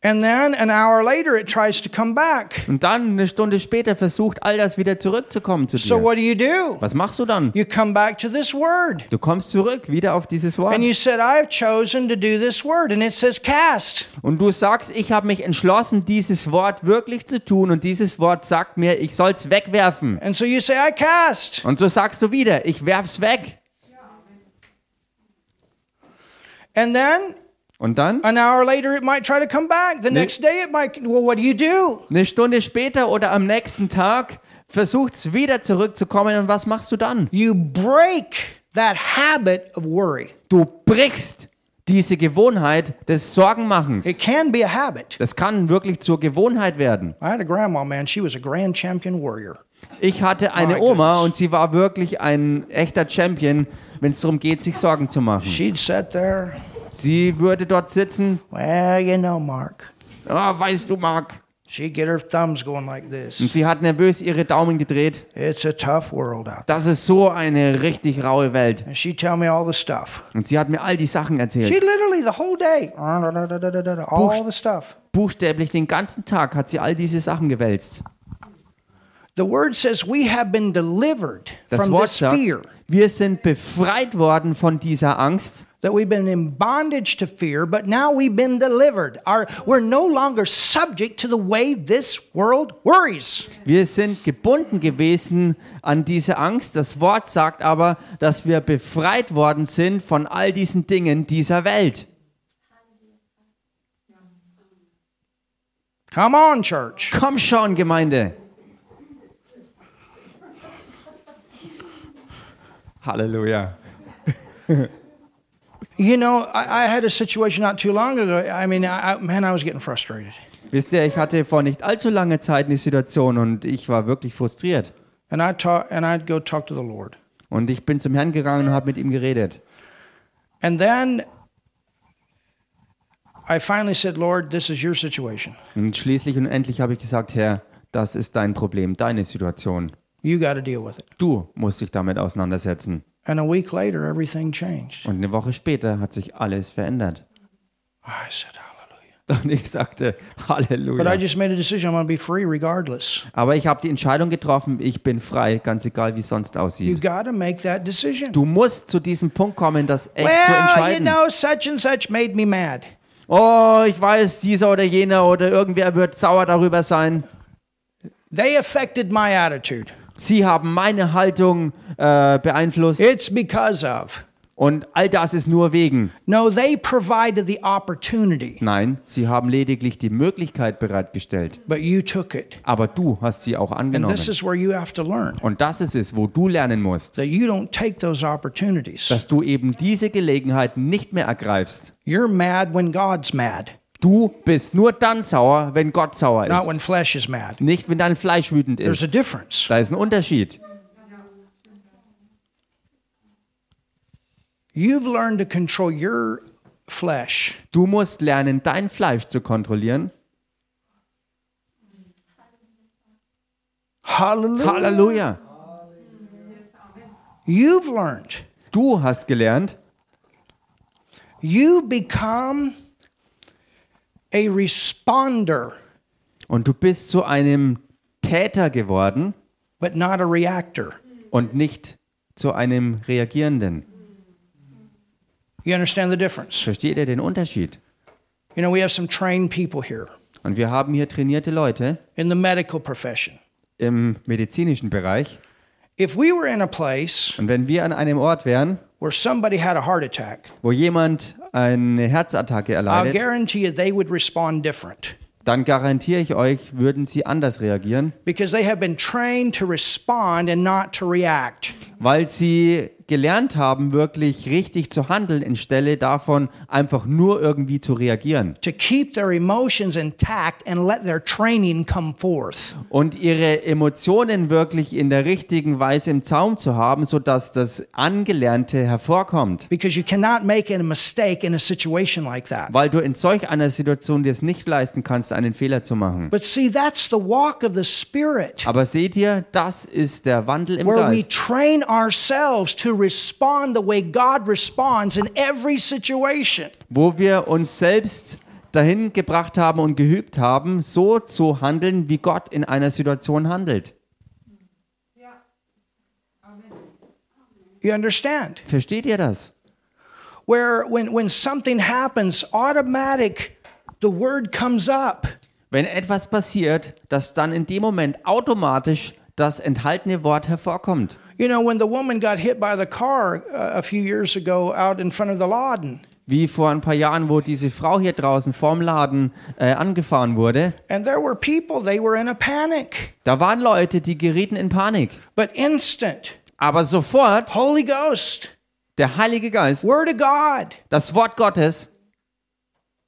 and then an hour later it tries to come back. und dann eine Stunde später versucht, all das wieder zurückzukommen zu So dir. what do you do? Was machst du dann? You come back to this word. Du kommst zurück, wieder auf dieses Wort. And you said, I've chosen to do this word. And it says cast. Und du sagst, ich habe mich entschlossen, dieses Wort wirklich zu tun und dieses Wort sagt mir, ich soll's wegwerfen. And so you say, I cast. Und so sagst du wieder, ich werf's weg. And then Und dann, an hour later it might try to come back. The next day it might, well, what do you do? eine Stunde später oder am nächsten Tag, versucht's wieder zurückzukommen und was machst du dann? You break that habit of worry. Du brichst diese Gewohnheit des Sorgenmachens. It can be a habit. Das kann wirklich zur Gewohnheit werden. I had a grandma, man. She was a grand champion warrior. Ich hatte eine Oma und sie war wirklich ein echter Champion, wenn es darum geht, sich Sorgen zu machen. She'd sit there. Sie würde dort sitzen. Well, you know, Mark. Ah, weißt du, Mark. She'd get her thumbs going like this. Und sie hat nervös ihre Daumen gedreht. It's a tough world out. Das ist so eine richtig raue Welt. And she'd tell me all the stuff. Und sie hat mir all die Sachen erzählt. She literally the whole day, all the stuff. Buchstäblich den ganzen Tag hat sie all diese Sachen gewälzt. The word says we have been delivered Das from Wort this sagt, fear, wir sind befreit worden von dieser Angst. That we've been in bondage to fear, but now we've been delivered. Our, we're no longer subject to the way this world worries. Wir sind gebunden gewesen an diese Angst. Das Wort sagt aber, dass wir befreit worden sind von all diesen Dingen dieser Welt. Come on, church. Komm schon, Gemeinde. Halleluja. [laughs] You know, I, I had a situation not too long ago. I mean, I, man, I was getting frustrated. Wisst ihr, ich hatte vor nicht allzu langer Zeit eine Situation und ich war wirklich frustriert. And I talk, and I'd go talk to the Lord. Und ich bin zum Herrn gegangen und habe mit ihm geredet. And then I finally said, Lord, this is your situation. Und schließlich und endlich habe ich gesagt, Herr, das ist dein Problem, deine Situation. You got to deal with it. Du musst dich damit auseinandersetzen. And a week later, everything changed. Und eine Woche später hat sich alles verändert. I said, Hallelujah. Und ich sagte, But I Halleluja. just made a decision. I'm going to be free regardless. Aber ich habe die Entscheidung getroffen, ich bin frei, ganz egal wie es sonst You aussieht. got to make that decision. Du musst zu diesem Punkt kommen, das echt zu Well, you entscheiden. know, such and such made me mad. Oh, ich weiß, dieser oder jener oder irgendwer wird sauer darüber sein. They affected my attitude. Sie haben meine Haltung äh, beeinflusst It's because of. und all das ist nur wegen. No, they provided the opportunity, Nein, sie haben lediglich die Möglichkeit bereitgestellt. but you took it. Aber du hast sie auch And angenommen. this is where you have to learn Und das ist es, wo du lernen musst, that you don't take those opportunities. dass du eben diese Gelegenheit nicht mehr ergreifst. You're mad when God's mad, Du bist nur dann sauer, wenn Gott sauer not when ist. flesh is mad. Nicht, wenn dein Fleisch wütend There's a ist. difference. Da ist ein Unterschied. You've learned to control your flesh. Du musst lernen, dein Fleisch zu kontrollieren. Hallelujah. Halleluja. You've learned. Du hast gelernt, You become a responder, und du bist zu einem Täter geworden but not a reactor. und nicht zu einem Reagierenden. You understand the difference? Versteht ihr den Unterschied? You know, we have some trained people here Und wir haben hier trainierte Leute in the medical profession. im medizinischen Bereich. If we were in a place Und wenn wir an einem Ort wären, where somebody had a heart attack, wo jemand eine Herzattacke I'll erleidet, guarantee you they would respond different dann garantiere ich euch, würden sie anders reagieren, because they have been trained to respond and not to react. weil sie gelernt haben, wirklich richtig zu handeln, anstelle davon einfach nur irgendwie zu reagieren. To keep their emotions intact and let their training come forth. Und ihre Emotionen wirklich in der richtigen Weise im Zaum zu haben, sodass das Angelernte hervorkommt. Because you cannot make a mistake in a situation like that. Weil du in solch einer Situation dir es nicht leisten kannst, einen Fehler zu machen. But see, that's the walk of the Spirit, Aber seht ihr, das ist der Wandel im where we Geist. train ourselves to respond the way God responds in every situation. wo wir uns selbst dahin gebracht haben und geübt haben, so zu handeln, wie Gott in einer Situation handelt. You understand? Versteht ihr das? Where when, when something happens, automatic, the word comes up. Wenn etwas passiert, dass dann in dem Moment automatisch das enthaltene Wort hervorkommt. You know, when the woman got hit by the car uh, a few years ago out in front of the Laden, Wie vor ein paar Jahren, wo diese Frau hier draußen vorm Laden äh, angefahren wurde. and there were people, they were in a panic. Da waren Leute, die gerieten in Panik. But instant, Aber sofort Holy Ghost, der Heilige Geist, Word of God, das Wort Gottes,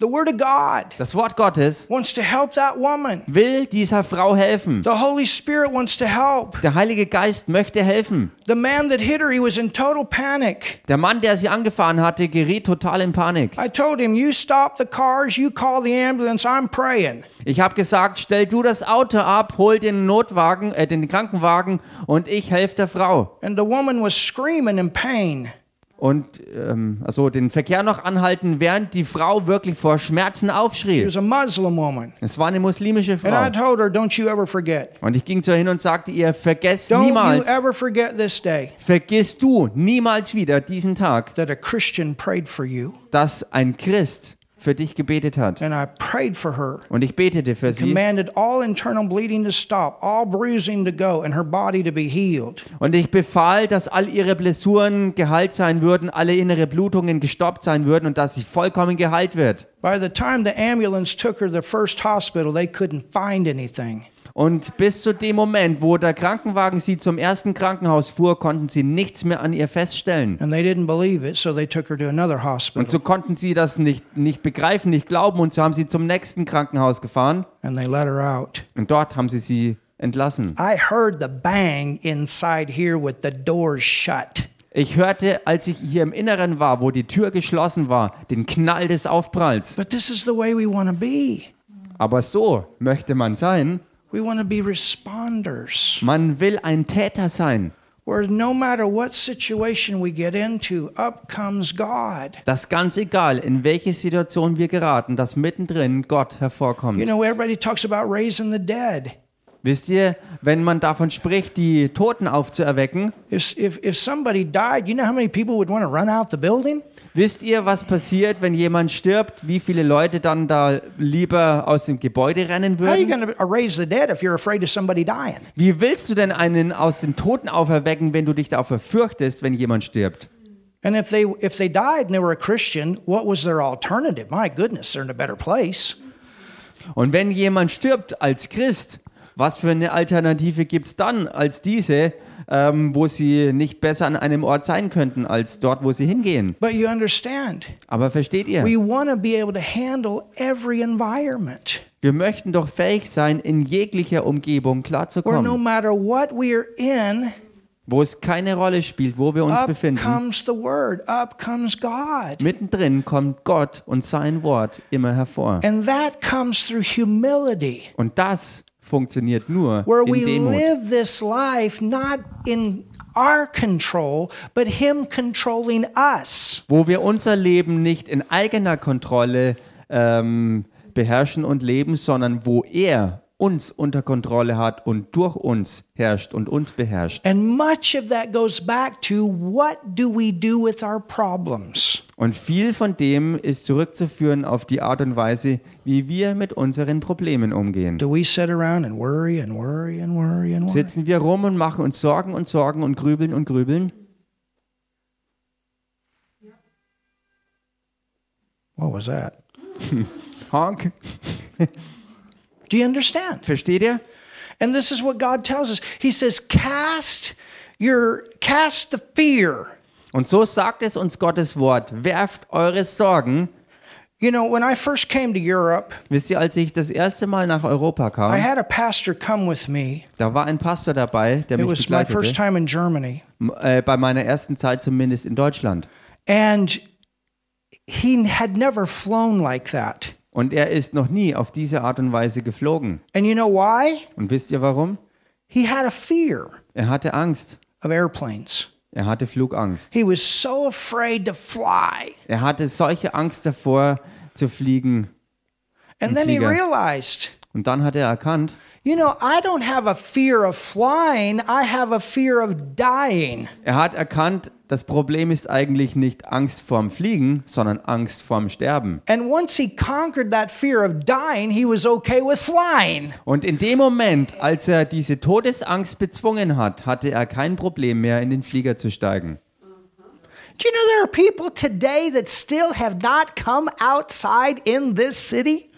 the Word of God das Wort Gottes wants to help that woman. will dieser Frau helfen. The Holy Spirit wants to help. Der Heilige Geist möchte helfen. The man that hit her, he was in total panic. Der Mann, der sie angefahren hatte, geriet total in Panik. I told him, You stop the cars, you call the ambulance, I'm praying. Ich habe gesagt, stell du das Auto ab, hol den Notwagen, äh, den Krankenwagen und ich helfe der Frau. And the woman was screaming in pain. Und ähm, also den Verkehr noch anhalten, während die Frau wirklich vor Schmerzen She aufschrie. was a Muslim woman. Es war eine muslimische And I Frau. told her, Don't you ever forget. Und ich ging zu ihr hin und sagte ihr, vergesst Don't you niemals, ever forget this day vergiss du niemals wieder diesen Tag, that a Christian prayed for you. dass ein Christ für dich gebetet hat. And I prayed for her. Und ich betete für sie. commanded all internal bleeding to stop, all bruising to go, and her body to be healed. Und ich befahl, dass all ihre Blessuren geheilt sein würden, alle innere Blutungen gestoppt sein würden und dass sie vollkommen geheilt wird. By the time the ambulance took her to the first hospital, they couldn't find anything. Und bis zu dem Moment, wo der Krankenwagen sie zum ersten Krankenhaus fuhr, konnten sie nichts mehr an ihr feststellen. And they didn't believe it, so they took her to another hospital. Und so konnten sie das nicht, nicht begreifen, nicht glauben und so haben sie zum nächsten Krankenhaus gefahren and they let her out. und dort haben sie sie entlassen. I heard the bang inside here with the doors shut. Ich hörte, als ich hier im Inneren war, wo die Tür geschlossen war, den Knall des Aufpralls. But this is the way we want to be. Aber so möchte man sein. We want to be responders. Man will ein Täter sein. Where no matter what situation we get into, up comes God. Das ganz egal, in welche Situation wir geraten, dass mittendrin Gott hervorkommt. You know, everybody talks about raising the dead. Wisst ihr, wenn man davon spricht, die Toten aufzuerwecken, If, if, if somebody died, you know how many people would want to run out the building? wisst ihr, was passiert, wenn jemand stirbt? Wie viele Leute dann da lieber aus dem Gebäude rennen würden? going to raise the dead if you're afraid of somebody dying? Wie willst du denn einen aus den Toten auferwecken, wenn du dich dafür fürchtest, wenn jemand stirbt? And if they if they died and they were a Christian, what was their alternative? My goodness, they're in a better place. Und wenn jemand stirbt als Christ, was für eine Alternative gibt es dann als diese, ähm, wo sie nicht besser an einem Ort sein könnten als dort, wo sie hingehen? But you understand, Aber versteht ihr? we want to be able to handle every environment. Wir möchten doch fähig sein, in jeglicher Umgebung Where no klarzukommen, matter what we're in, wo es keine Rolle spielt, wo wir uns befinden. comes the word, up comes God. Mittendrin kommt Gott und sein Wort immer hervor. And that comes through humility. Und das funktioniert nur where in we Demut. live this life not in our control, but Him controlling us. Wo wir unser Leben nicht in eigener Kontrolle ähm, beherrschen und leben, sondern wo er uns unter Kontrolle hat und durch uns herrscht und uns beherrscht. And much of that goes back to what do we do with our problems? Und viel von dem ist zurückzuführen auf die Art und Weise, wie wir mit unseren Problemen umgehen. Do we sit around and worry and worry and worry and worry? Sitzen wir rum und machen uns Sorgen und Sorgen und grübeln und grübeln? What was that? [laughs] Honk. [laughs] Do you understand? Versteht ihr? And this is what God tells us. He says, cast your cast the fear. Und so sagt es uns Gottes Wort. Werft eure Sorgen. You know, when I first came to Europe, Wisst ihr, als ich das erste Mal nach Europa I kam, had a pastor come with me. da war ein Pastor dabei, der It mich was my first time in Germany. Äh, bei meiner ersten Zeit zumindest in Deutschland. And he had never flown like that. Und er ist noch nie auf diese Art und Weise geflogen. And you know why? Und wisst ihr warum? He had a fear Er hatte Angst. of airplanes. Er hatte Flugangst. He was so afraid to fly. Er hatte solche Angst davor zu fliegen. And then he Flieger. realized, Und dann hat er erkannt, you know, I don't have a fear of flying, I have a fear of dying. er hat erkannt, das Problem ist eigentlich nicht Angst vorm Fliegen, sondern Angst vorm Sterben. And once he conquered that fear of dying, he was okay with flying. Und in dem Moment, als er diese Todesangst bezwungen hat, hatte er kein Problem mehr, in den Flieger zu steigen. Do you know there are people today that still have not come outside in this city?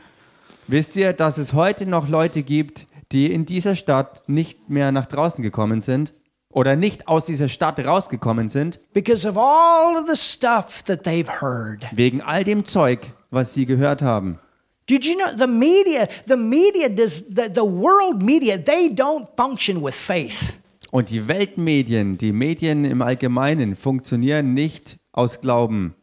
Wisst ihr, dass es heute noch Leute gibt, die in dieser Stadt nicht mehr nach draußen gekommen sind? Oder nicht aus dieser Stadt rausgekommen sind? Because of all of the stuff that they've heard. Wegen all dem Zeug, was sie gehört haben. Did you know the media, the media does, the, the world media, they don't function with faith. Und die Weltmedien, die Medien im Allgemeinen funktionieren nicht aus Glauben.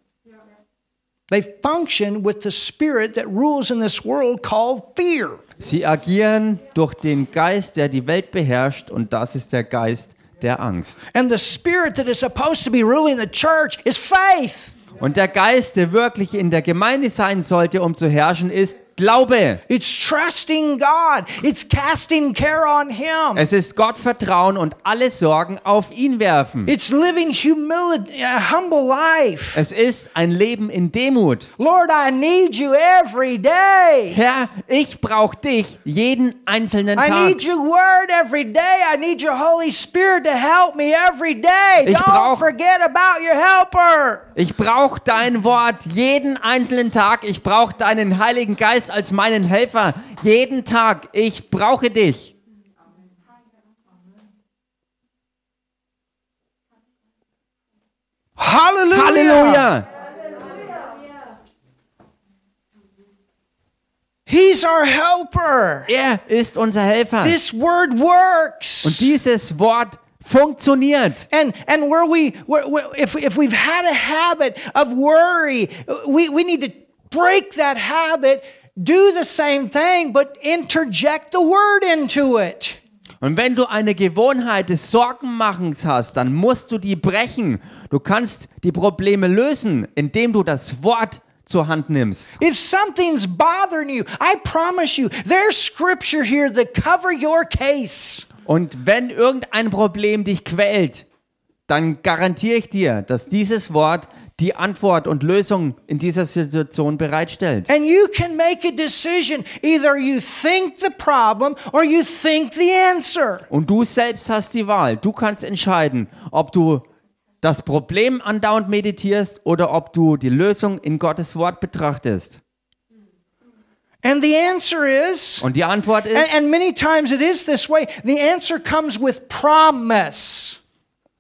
They function with the spirit that rules in this world called fear. Sie agieren durch den Geist, der die Welt beherrscht, und das ist der Geist der Angst. And the spirit that is supposed to be ruling the church is faith. Und der Geist, der wirklich in der Gemeinde sein sollte, um zu herrschen, ist Glaube. It's trusting God. It's casting care on Him. Es ist Gott vertrauen und alle Sorgen auf ihn werfen. It's living humility, a humble life. Es ist ein Leben in Demut. Lord, I need you every day. Herr, ich brauche dich jeden einzelnen I Tag. need your word every day. I need your Holy Spirit to help me every day. Ich Don't brauch- forget about your helper. Ich brauche dein Wort jeden einzelnen Tag. Ich brauche deinen Heiligen Geist als meinen Helfer jeden Tag. Ich brauche dich. Hallelujah. Halleluja! He's our helper. Er ist unser Helfer. This word works. Und dieses Wort funktioniert. And and where we where, if if we've had a habit of worry, we we need to break that habit. Do the same thing, but interject the word into it. Und wenn du eine Gewohnheit des Sorgenmachens hast, dann musst du die brechen. Du kannst die Probleme lösen, indem du das Wort zur Hand nimmst. If something's bothering you, I promise you, there's scripture here that cover your case. Und wenn irgendein Problem dich quält, dann garantiere ich dir, dass dieses Wort die Antwort und Lösung in dieser Situation bereitstellt. And you can make a decision. Either you think the problem or you think the answer. Und du selbst hast die Wahl. Du kannst entscheiden, ob du das Problem andauernd meditierst oder ob du die Lösung in Gottes Wort betrachtest. And the answer is Und die Antwort ist, And, and many times it is this way. The answer comes with promise.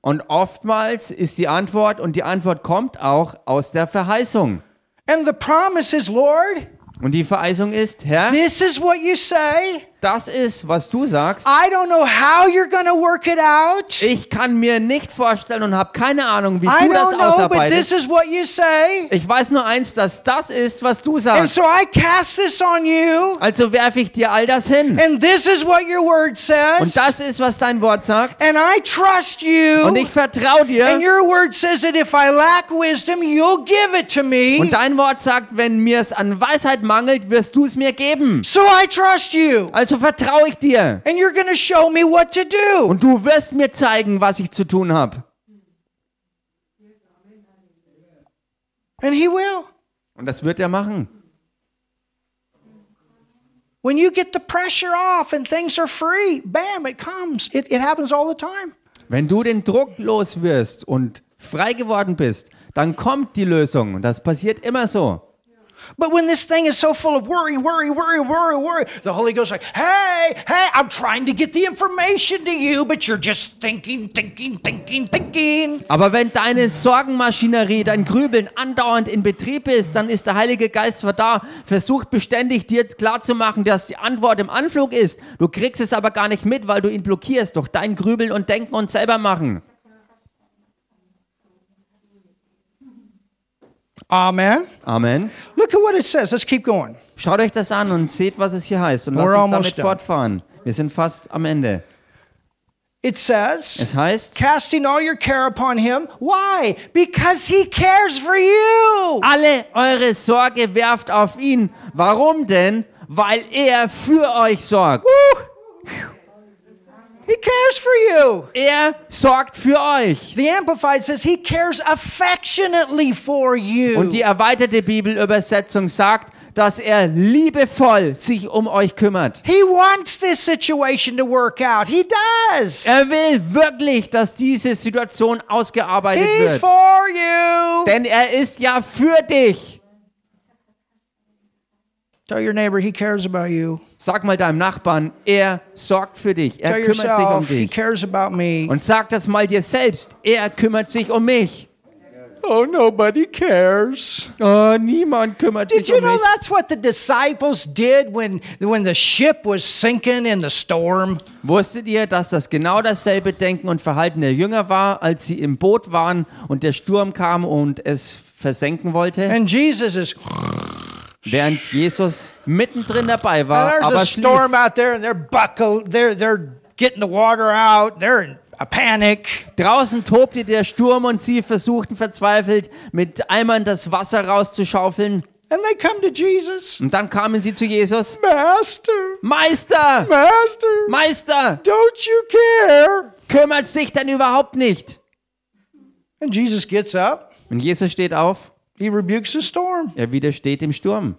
Und oftmals ist die Antwort, und die Antwort kommt auch aus der Verheißung. And the promise is, Lord, Und die Verheißung ist, Herr, this is what you say. Das ist, was du sagst. I don't know how you're to work it out. Ich kann mir nicht vorstellen und habe keine Ahnung, wie I du das know, but this ausarbeitest. is what you say. Ich weiß nur eins, dass das ist, was du And sagst. so I cast this on you. Also werfe ich dir all das hin. And this is what your word Und says. das ist, was dein Wort sagt. And I trust you. Und ich vertraue And dir. your word says that if I lack wisdom, you'll give it to me. Und dein Wort sagt, wenn mir es an Weisheit mangelt, wirst du es mir geben. So I trust you. Also vertraue ich dir. And you're to show me what to do. Und du wirst mir zeigen, was ich zu tun habe. And he will. Und das wird er machen. When you get the pressure off and things are free, bam, it comes. It, it happens all the time. Wenn du den Druck los wirst und frei geworden bist, dann kommt die Lösung. Und das passiert immer so. But when this thing is so full of worry, worry, worry, worry, worry, the Holy Ghost like, hey, hey, I'm trying to get the information to you, but you're just thinking, thinking, thinking, thinking. Aber wenn deine Sorgenmaschinerie, dein Grübeln andauernd in Betrieb ist, dann ist der Heilige Geist zwar da, versucht beständig dir klarzumachen, dass die Antwort im Anflug ist. Du kriegst es aber gar nicht mit, weil du ihn blockierst durch dein Grübeln und Denken und selber machen. Amen. Amen. Look at what it says. Let's keep going. Schaut euch das an und seht, was es hier heißt. Und We're lasst uns damit done. fortfahren. Wir sind fast am Ende. It says, Es heißt, casting all your care upon him. Why? Because he cares for you. alle eure Sorge werft auf ihn. Warum denn? Weil er für euch sorgt. Woo. He cares for you. Er sorgt für euch. The Amplified says he cares affectionately for you. Und die erweiterte Bibelübersetzung sagt, dass er liebevoll sich um euch kümmert. he wants this situation to work out. He does. Er will wirklich, dass diese Situation ausgearbeitet He's wird. for you. Denn er ist ja für dich. Tell your neighbor he cares about you. Sag mal deinem Nachbarn, er sorgt für dich. Er Tell kümmert sich um yourself he dich. cares about me. Und sag das mal dir selbst, er kümmert sich um mich. Oh, nobody cares. Oh, niemand kümmert Did sich you um know mich. that's what the disciples did when, when the ship was sinking in the storm? Wusstet ihr, dass das genau dasselbe Denken und Verhalten der Jünger war, als sie im Boot waren und der Sturm kam und es versenken wollte? And Jesus is, Während Jesus mittendrin dabei and war, there's aber a schlief. storm out there and they're buckled, they're, they're getting the water out, they're in a panic. Draußen tobte der Sturm und sie versuchten verzweifelt, mit Eimern das Wasser rauszuschaufeln. And they come to Jesus. Und dann kamen sie zu Jesus. Master, Meister! Master, Meister! don't you care? Kümmert sich denn überhaupt nicht? And Jesus gets up, Und Jesus steht auf. He rebukes the storm. Er widersteht dem Sturm.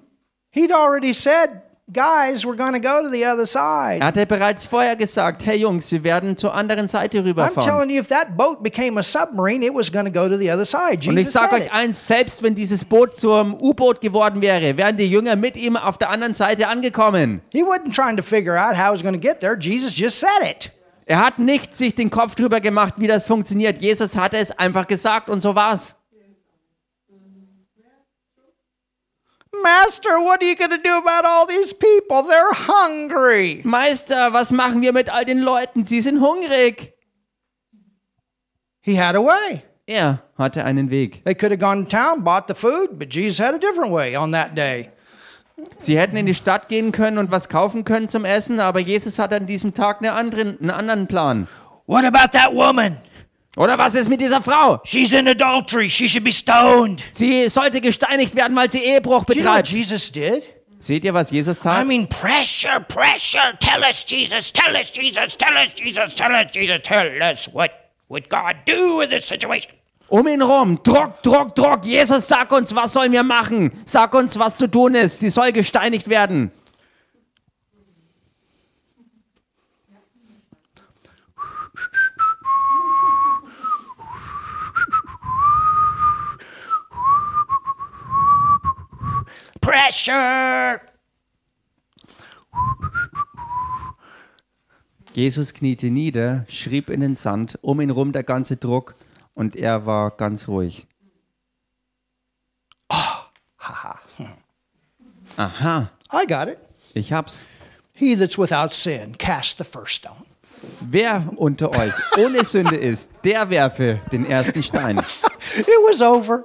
He'd already said, guys, we're going to go to the other side. Er hatte bereits vorher gesagt, hey Jungs, wir werden zur anderen Seite I'm rüberfahren. telling you, if that boat became a submarine, it was going to go to the other side. Und ich Jesus sage said euch it. eins, selbst wenn dieses Boot zum U-Boot geworden wäre, wären die Jünger mit ihm auf der anderen Seite angekommen. He wasn't trying to figure out how he was going to get there. Jesus just said it. Er hat nicht sich den Kopf drüber gemacht, wie das funktioniert. Jesus hatte es einfach gesagt und so war's. Master, what are you going to do about all these people? They're hungry. Meister, was machen wir mit all den Leuten? Sie sind hungrig. He had a way. Er hatte einen Weg. They could have gone to town, bought the food, but Jesus had a different way on that day. Sie hätten in die Stadt gehen können und was kaufen können zum Essen, aber Jesus hat an diesem Tag eine anderen, einen anderen Plan. What about that woman? Oder was ist mit dieser Frau? She's in adultery. She should be stoned. Sie sollte gesteinigt werden, weil sie Ehebruch Do you know what betreibt. Jesus did? Seht ihr, was Jesus I tat? mean, pressure, pressure. Tell us, Jesus. Tell us, Jesus. Tell us, Jesus. Tell us, Jesus. Tell us what would God do in this situation? Um ihn rum. Druck, Druck, Druck. Jesus, sag uns, was sollen wir machen? Sag uns, was zu tun ist. Sie soll gesteinigt werden. Pressure. Jesus kniete nieder, schrieb in den Sand, um ihn rum der ganze Druck und er war ganz ruhig. Aha, I got it. ich hab's. He that's without sin, cast the first stone. Wer unter euch ohne Sünde ist, der werfe den ersten Stein. It was over.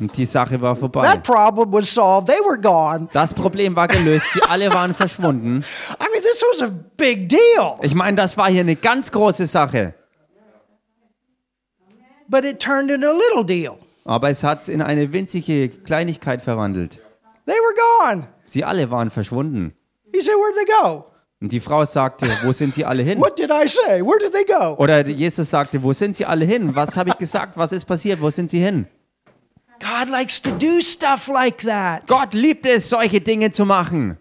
Und die Sache war vorbei. That problem was solved. They were gone. Das Problem war gelöst, sie alle waren verschwunden. I mean, this was a big deal. Ich meine, das war hier eine ganz große Sache. But it turned into a little deal. Aber es hat's in eine winzige Kleinigkeit verwandelt. They were gone. Sie alle waren verschwunden. He said, Where'd they go? Und die Frau sagte, wo sind sie alle hin? What did I say? Where did they go? Oder Jesus sagte, wo sind sie alle hin? Was habe ich gesagt? Was ist passiert? Wo sind sie hin? God likes to do stuff like that. Gott liebt es, solche Dinge zu machen.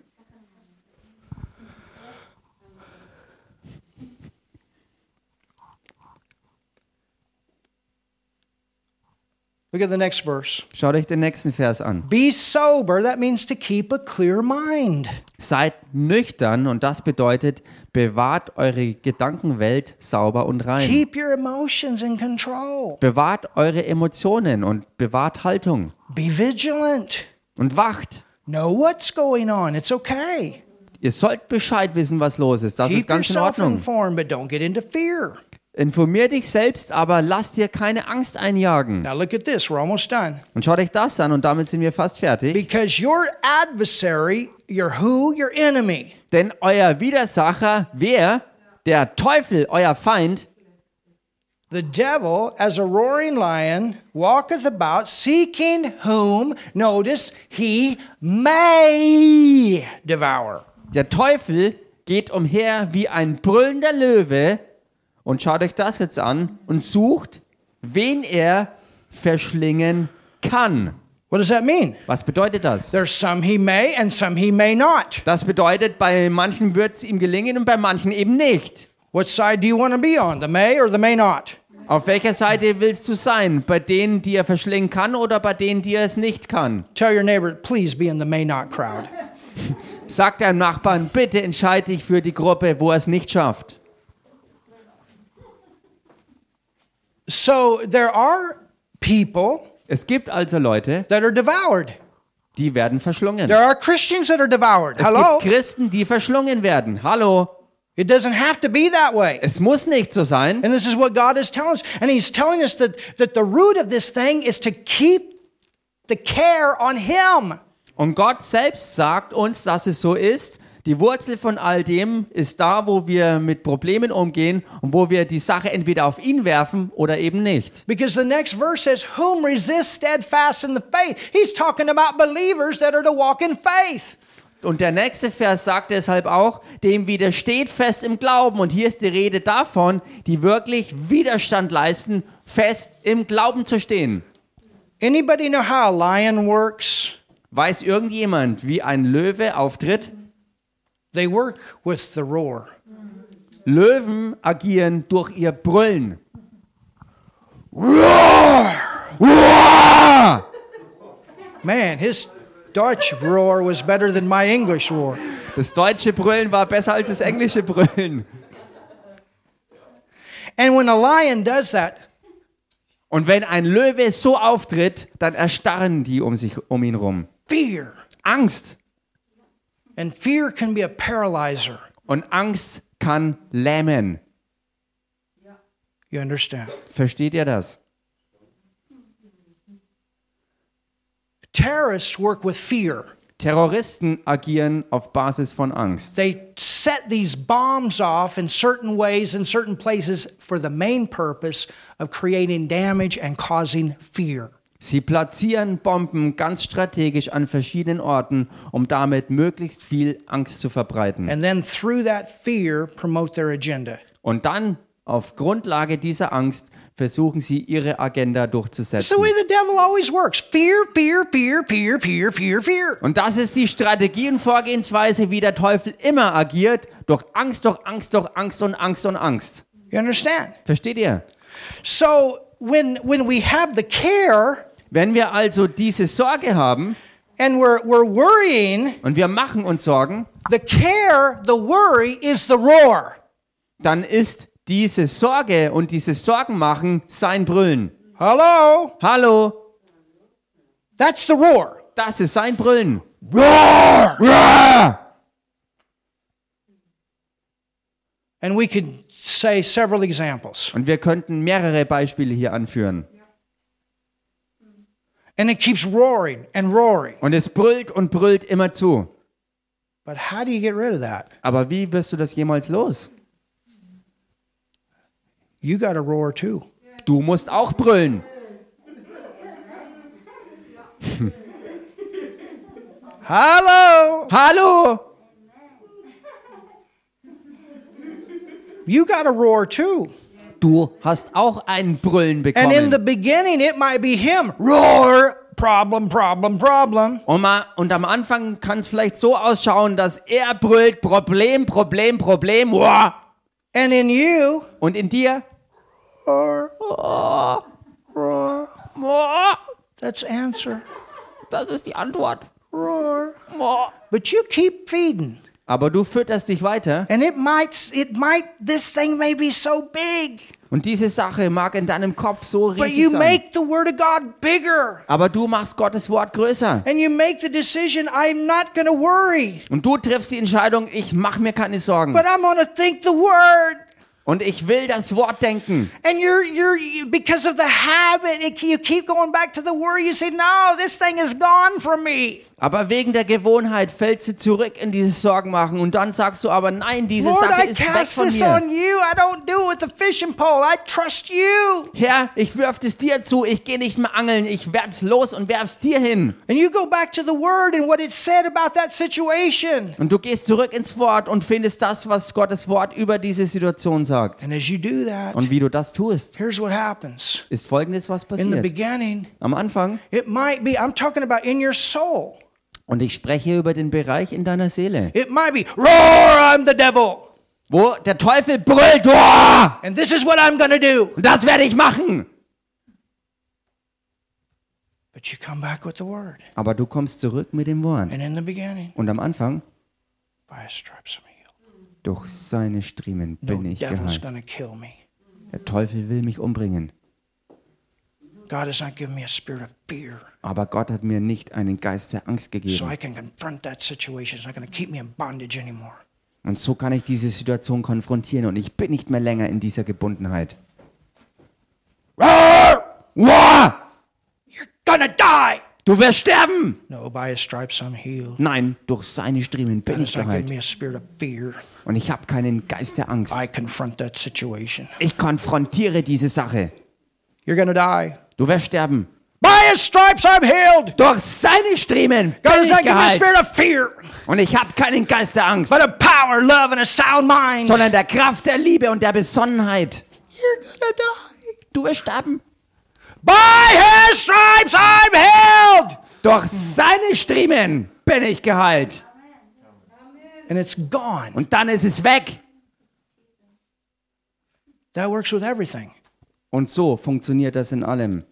Look at the next verse. Schaut euch den nächsten Vers an. Be sober, that means to keep a clear mind. Seid nüchtern und das bedeutet, bewahrt eure Gedankenwelt sauber und rein. Keep your emotions in control. Bewahrt eure Emotionen und bewahrt Haltung Be vigilant. und wacht. Know what's going on. It's okay. Ihr sollt Bescheid wissen, was los ist. Das ist Keep ganz in Ordnung. informed, but don't get into fear. Informier dich selbst, aber lass dir keine Angst einjagen. Now look at this. We're almost done. Und schaut euch das an und damit sind wir fast fertig. Because your adversary, your who? Your enemy. Denn euer Widersacher, wer? Der Teufel, euer Feind, The devil, as a roaring lion, walketh about seeking whom, notice, he may devour. der Teufel geht umher wie ein brüllender Löwe und schaut euch das jetzt an und sucht, wen er verschlingen kann. What does that mean? Was bedeutet das? There's some he may and some he may not. Das bedeutet, bei manchen wird es ihm gelingen und bei manchen eben nicht. What side do you want to be on, the may or the may not? Auf welcher Seite willst du sein? Bei denen, die er verschlingen kann oder bei denen, die er es nicht kann? Tell your neighbor, please be in the may not crowd. [laughs] Sag deinem Nachbarn, bitte entscheide dich für die Gruppe, wo er es nicht schafft. So there are people Es gibt also Leute, that are devoured. die werden verschlungen. There are Christians that are devoured. Es Hello? gibt Christen, die verschlungen werden. Hallo. It doesn't have to be that way. Es muss nicht so sein. And this is what God is telling us. And He's telling us that, that the root of this thing is to keep the care on Him. Und Gott selbst sagt uns, dass es so ist. Die Wurzel von all dem ist da, wo wir mit Problemen umgehen und wo wir die Sache entweder auf ihn werfen oder eben nicht. Because the next verse says, Whom resist steadfast in the faith? He's talking about believers that are to walk in faith. Und der nächste Vers sagt deshalb auch, dem widersteht fest im Glauben. Und hier ist die Rede davon, die wirklich Widerstand leisten, fest im Glauben zu stehen. Anybody know how a lion works? Weiß irgendjemand, wie ein Löwe auftritt? They work with the roar. Löwen agieren durch ihr Brüllen. Man, his Dutch roar was better than my English roar. Das deutsche Brüllen war besser als das englische Brüllen. And when a lion does that, Und wenn ein Löwe so auftritt, dann erstarren die um sich um ihn rum. fear. Angst. And fear can be a paralyzer. Und Angst kann lähmen. You understand? Versteht ihr das? Terrorists work with fear. Terroristen agieren auf Basis von Angst. They set these bombs off in certain ways in certain places for the main purpose of creating damage and causing fear. Sie platzieren Bomben ganz strategisch an verschiedenen Orten, um damit möglichst viel Angst zu verbreiten. And then through that fear, promote their agenda. Und dann, auf Grundlage dieser Angst, versuchen sie ihre Agenda durchzusetzen. Und das ist die Strategie und Vorgehensweise, wie der Teufel immer agiert. Durch Angst, durch Angst, durch Angst und Angst und Angst. You understand? Versteht ihr? So when when we have the care Wenn wir also diese Sorge haben and we're we're worrying, und wir machen uns Sorgen, the care, the worry is the roar. dann ist diese Sorge und dieses Sorgenmachen sein Brüllen. Hello? Hallo, That's the roar. das ist sein Brüllen. Roar! And we could say several examples. Und wir könnten mehrere Beispiele hier anführen. And it keeps roaring and roaring. Und es brüllt und brüllt immer zu. But how do you get rid of that? Aber wie wirst du das jemals los? You got to roar too. Du musst auch brüllen. Hello! Hallo! You got to roar too. Du hast auch ein Brüllen And in the bekommen. beginning, it might be him. Roar! Problem, problem, problem. Und, mal, und am Anfang kann es vielleicht so ausschauen, dass er brüllt, Problem, Problem, Problem. Uah. And in you, Und in dir, roar, roar, Boah, That's answer. das ist die Antwort. Roar. Boah. But you keep feeding. Aber du fütterst dich weiter And it might, it might, this thing may be so big, und diese Sache mag in deinem Kopf so but riesig you sein. make the Word of God bigger. Aber du machst Gottes Wort größer. And you make the decision, I'm not going to worry, Und du triffst die Entscheidung, ich mache mir keine Sorgen. but I'm going to think the Word. Und ich will das Wort denken. And you're, you're, you, because of the habit, it, you keep going back to the Word. You say, no, this thing is gone from me. Aber wegen der Gewohnheit fällst du zurück in dieses Sorgenmachen. Und dann sagst du aber, nein, diese Lord, Sache I ist weg von mir. on you. I don't do it with the fishing pole. I trust you. Herr, ich wirf es dir zu. Ich gehe nicht mehr angeln. Ich werd's los und werf's dir hin. And you go back to the Word and what it said about that situation. Und du gehst zurück ins Wort und findest das, was Gottes Wort über diese Situation sagt. And as you do that, Und wie du das tust, here's what happens. ist folgendes, was In the passiert. beginning, Am Anfang, it might be, I'm talking about in your soul. Und ich spreche über den Bereich in deiner Seele, It might be, roar, I'm the devil. wo der Teufel brüllt, "Uah! And this is what I'm to do. und das werde ich machen. But you come back with the Word. Aber du kommst zurück mit dem Wort. And in the beginning, Und am Anfang, by his stripes I'm healed. durch seine Striemen No bin ich devil's geheilt. Der Teufel will mich umbringen. God has not given me a spirit of fear. Aber Gott hat mir nicht einen Geist der Angst So gegeben. I can confront that situation. It's not going to keep me in bondage anymore. Und so kann ich diese Situation konfrontieren und ich bin nicht mehr länger in dieser Gebundenheit. Du wirst sterben! No, by his stripes I'm healed. Nein, durch seine Striemen bin ich geheilt. Und ich habe keinen Geist der Angst. I confront that situation. Ich konfrontiere diese Sache. You're gonna die. Du wirst sterben. By his stripes I'm healed. Durch seine Striemen bin ich geheilt. spirit of fear, Und ich habe keinen Geist der Angst, but of power, love, and a sound mind. sondern der Kraft der Liebe und der Besonnenheit. You're gonna die. Du wirst sterben. By his stripes I'm healed. Durch seine Striemen bin ich geheilt. And it's gone. Und dann ist es weg. That works with everything. Und so funktioniert das in allem.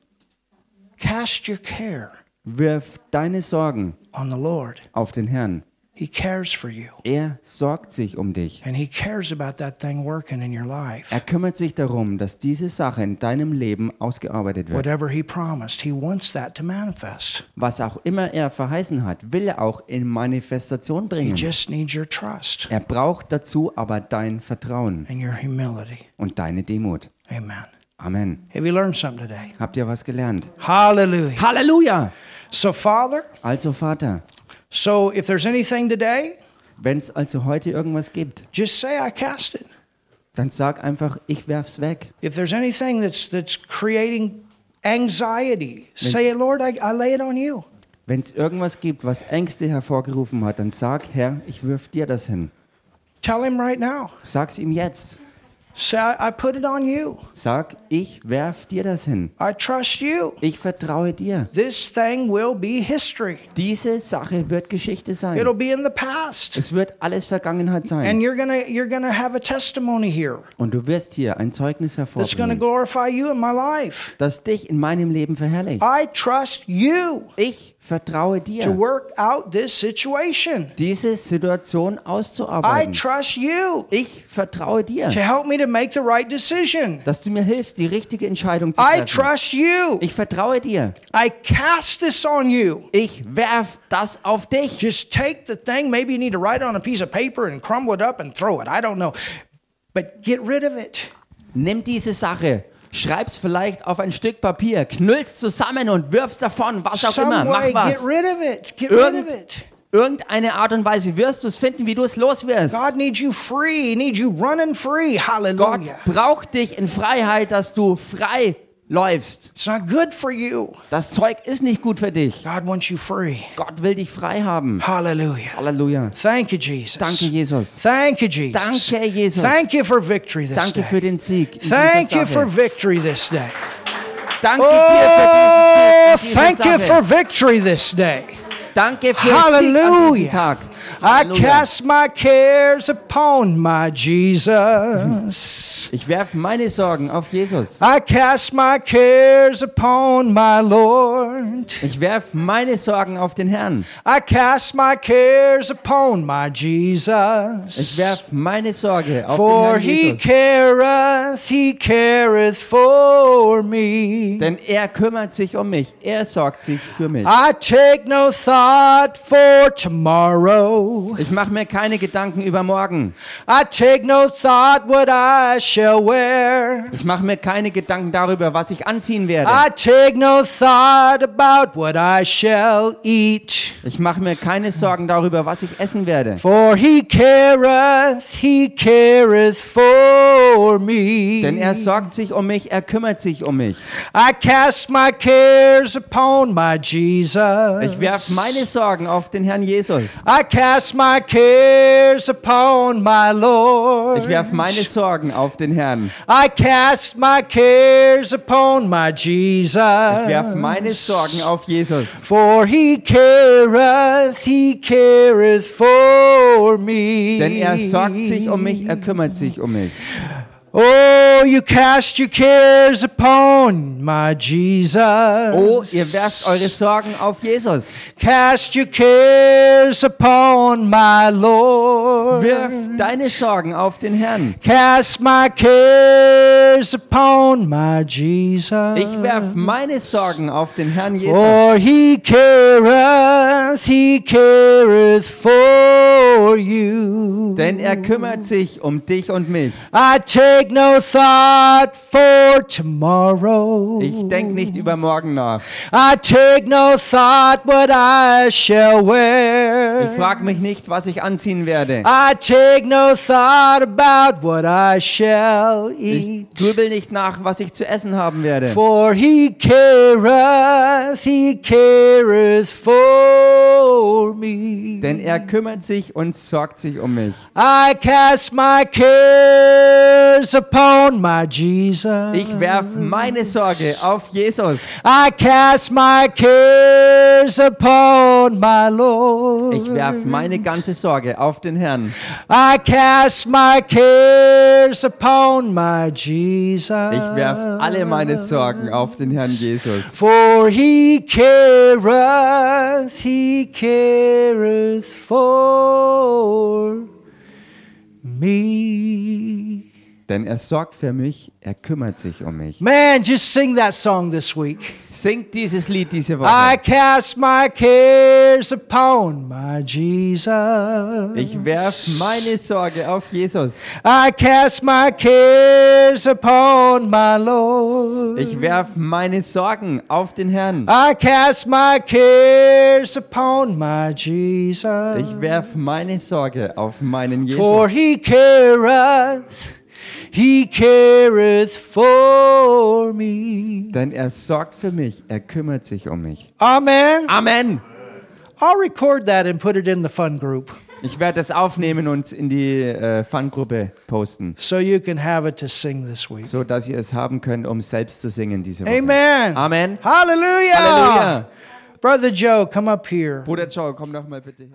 Cast your care Wirf deine Sorgen on the Lord. auf den Herrn. He cares for you. Er sorgt sich um dich. And he cares about that thing working in your life. Er kümmert sich darum, dass diese Sache in deinem Leben ausgearbeitet wird. Whatever he promised, he wants that to manifest. Was auch immer er verheißen hat, will er auch in Manifestation He bringen. just needs your trust Er braucht dazu aber dein Vertrauen and your humility. und deine Demut. Amen. Amen. Have you learned something today? Habt ihr was gelernt? Hallelujah. Halleluja! So, Father, Also Vater, so if there's anything today, wenn es also heute irgendwas gibt, just say I cast it. dann sag einfach, ich werf's weg. If there's anything that's that's creating anxiety, say, Lord, I, I lay it on you. Wenn es irgendwas gibt, was Ängste hervorgerufen hat, dann sag, Herr, ich wirf dir das hin. Tell him right now. Sag's ihm jetzt. Say, I, I put it on you. Sag, ich werf dir das hin. I trust you. Ich vertraue dir. This thing will be history. Diese Sache wird Geschichte sein. It'll be in the past. Es wird alles Vergangenheit sein. And you're gonna you're gonna have a testimony here Und du wirst hier ein Zeugnis that's gonna hervorbringen, glorify you in my life. das dich in meinem Leben verherrlicht. I trust you Ich vertraue to dir, work out this situation. diese Situation I auszuarbeiten. trust you Ich vertraue dir, to help me to make the right decision. dass du mir hilfst, die richtige Entscheidung zu I treffen. trust you. Ich vertraue dir. I cast this on you. Ich werf das auf dich. Just take the thing. Maybe you need to write it on a piece of paper and crumble it up and throw it. I don't know. But get rid of it. Nimm diese Sache, schreib's vielleicht auf ein Stück Papier, knüll's zusammen und wirf's davon, was auch immer. Mach was. Irgend, irgendeine Art und Weise wirst du es finden, wie du es los wirst. God needs you free. He needs you running free. Gott braucht dich in Freiheit, dass du frei läufst. It's not good for you. Das Zeug ist nicht gut für dich. God wants you free. Gott will dich frei haben. Hallelujah. Halleluja. Thank you, Jesus. Danke, Jesus. Thank you, Jesus. Danke, Jesus. Thank you for victory this Danke für den Sieg. Thank you for victory this day. Danke Oh, dir für diesen Sieg. thank you for victory this day. Danke für den Sieg an Hallelujah. diesem Tag. I cast my cares upon my Jesus. Ich werfe meine Sorgen auf Jesus. I cast my cares upon my Lord. Ich werfe meine Sorgen auf den Herrn. I cast my cares upon my Ich Jesus. werfe meine Sorge auf For den Herrn he Jesus. careth, he careth for me. Denn er kümmert sich um mich. Er sorgt sich für mich. I take no thought for tomorrow. Ich mache mir keine Gedanken über morgen. I take no thought what I shall wear. Ich mache mir keine Gedanken darüber, was ich anziehen werde. I take no thought about what I shall eat. Ich mache mir keine Sorgen darüber, was ich essen werde. For he careth, he careth for me. Denn er sorgt sich um mich, er kümmert sich um mich. I cast my cares upon my Jesus. Ich werfe meine Sorgen auf den Herrn Jesus. I cast my cares upon my Lord. Ich werfe meine Sorgen auf den Herrn. I cast my cares upon my Jesus. Ich werfe meine Sorgen auf Jesus. For he careth, he careth for me. Denn er sorgt sich um mich, er kümmert sich um mich. Oh, you cast your cares upon my Jesus. Oh, ihr werft eure Sorgen auf Jesus. Cast your cares upon my Lord. Wirf deine Sorgen auf den Herrn. Cast my cares upon my Jesus. Ich werf meine Sorgen auf den Herrn Jesus. For he careth, he careth for you. Denn er kümmert sich um dich und mich. I take no thought for tomorrow. Ich denke nicht über morgen nach. I take no thought what I shall wear. Ich frage mich nicht, was ich anziehen werde. I take no thought about what I shall Ich eat. grübel nicht nach, was ich zu essen haben werde. For he careth, he careth for me. Denn er kümmert sich und sorgt sich um mich. I cast my cares upon my Jesus. Ich werf meine Sorge auf Jesus. I cast my cares upon my Lord. Ich werf meine ganze Sorge auf den Herrn. I cast my cares upon my Jesus. Ich werf alle meine Sorgen auf den Herrn Jesus. For he careth, he careth for me. Denn er sorgt für mich, er kümmert sich um mich. Man, just sing that song this week. Singt dieses Lied diese I Woche. cast my cares upon my Jesus. Ich werf meine Sorge auf Jesus. I cast my cares upon my Lord. Ich werf meine Sorgen auf den Herrn. I cast my cares upon my Jesus. Ich werf meine Sorge auf meinen For Jesus. he careth, he careth for me. Denn er sorgt für mich, er kümmert sich um mich. Amen. Amen. I'll record that and put it in the fun group Ich werde das aufnehmen und in die äh, Fun-Gruppe posten, so you can have it to sing this week. so dass ihr es haben könnt, um selbst zu singen diese Woche. Amen. Amen. Hallelujah. Halleluja. Brother Joe, come up here. Bruder Joe, komm doch mal bitte her.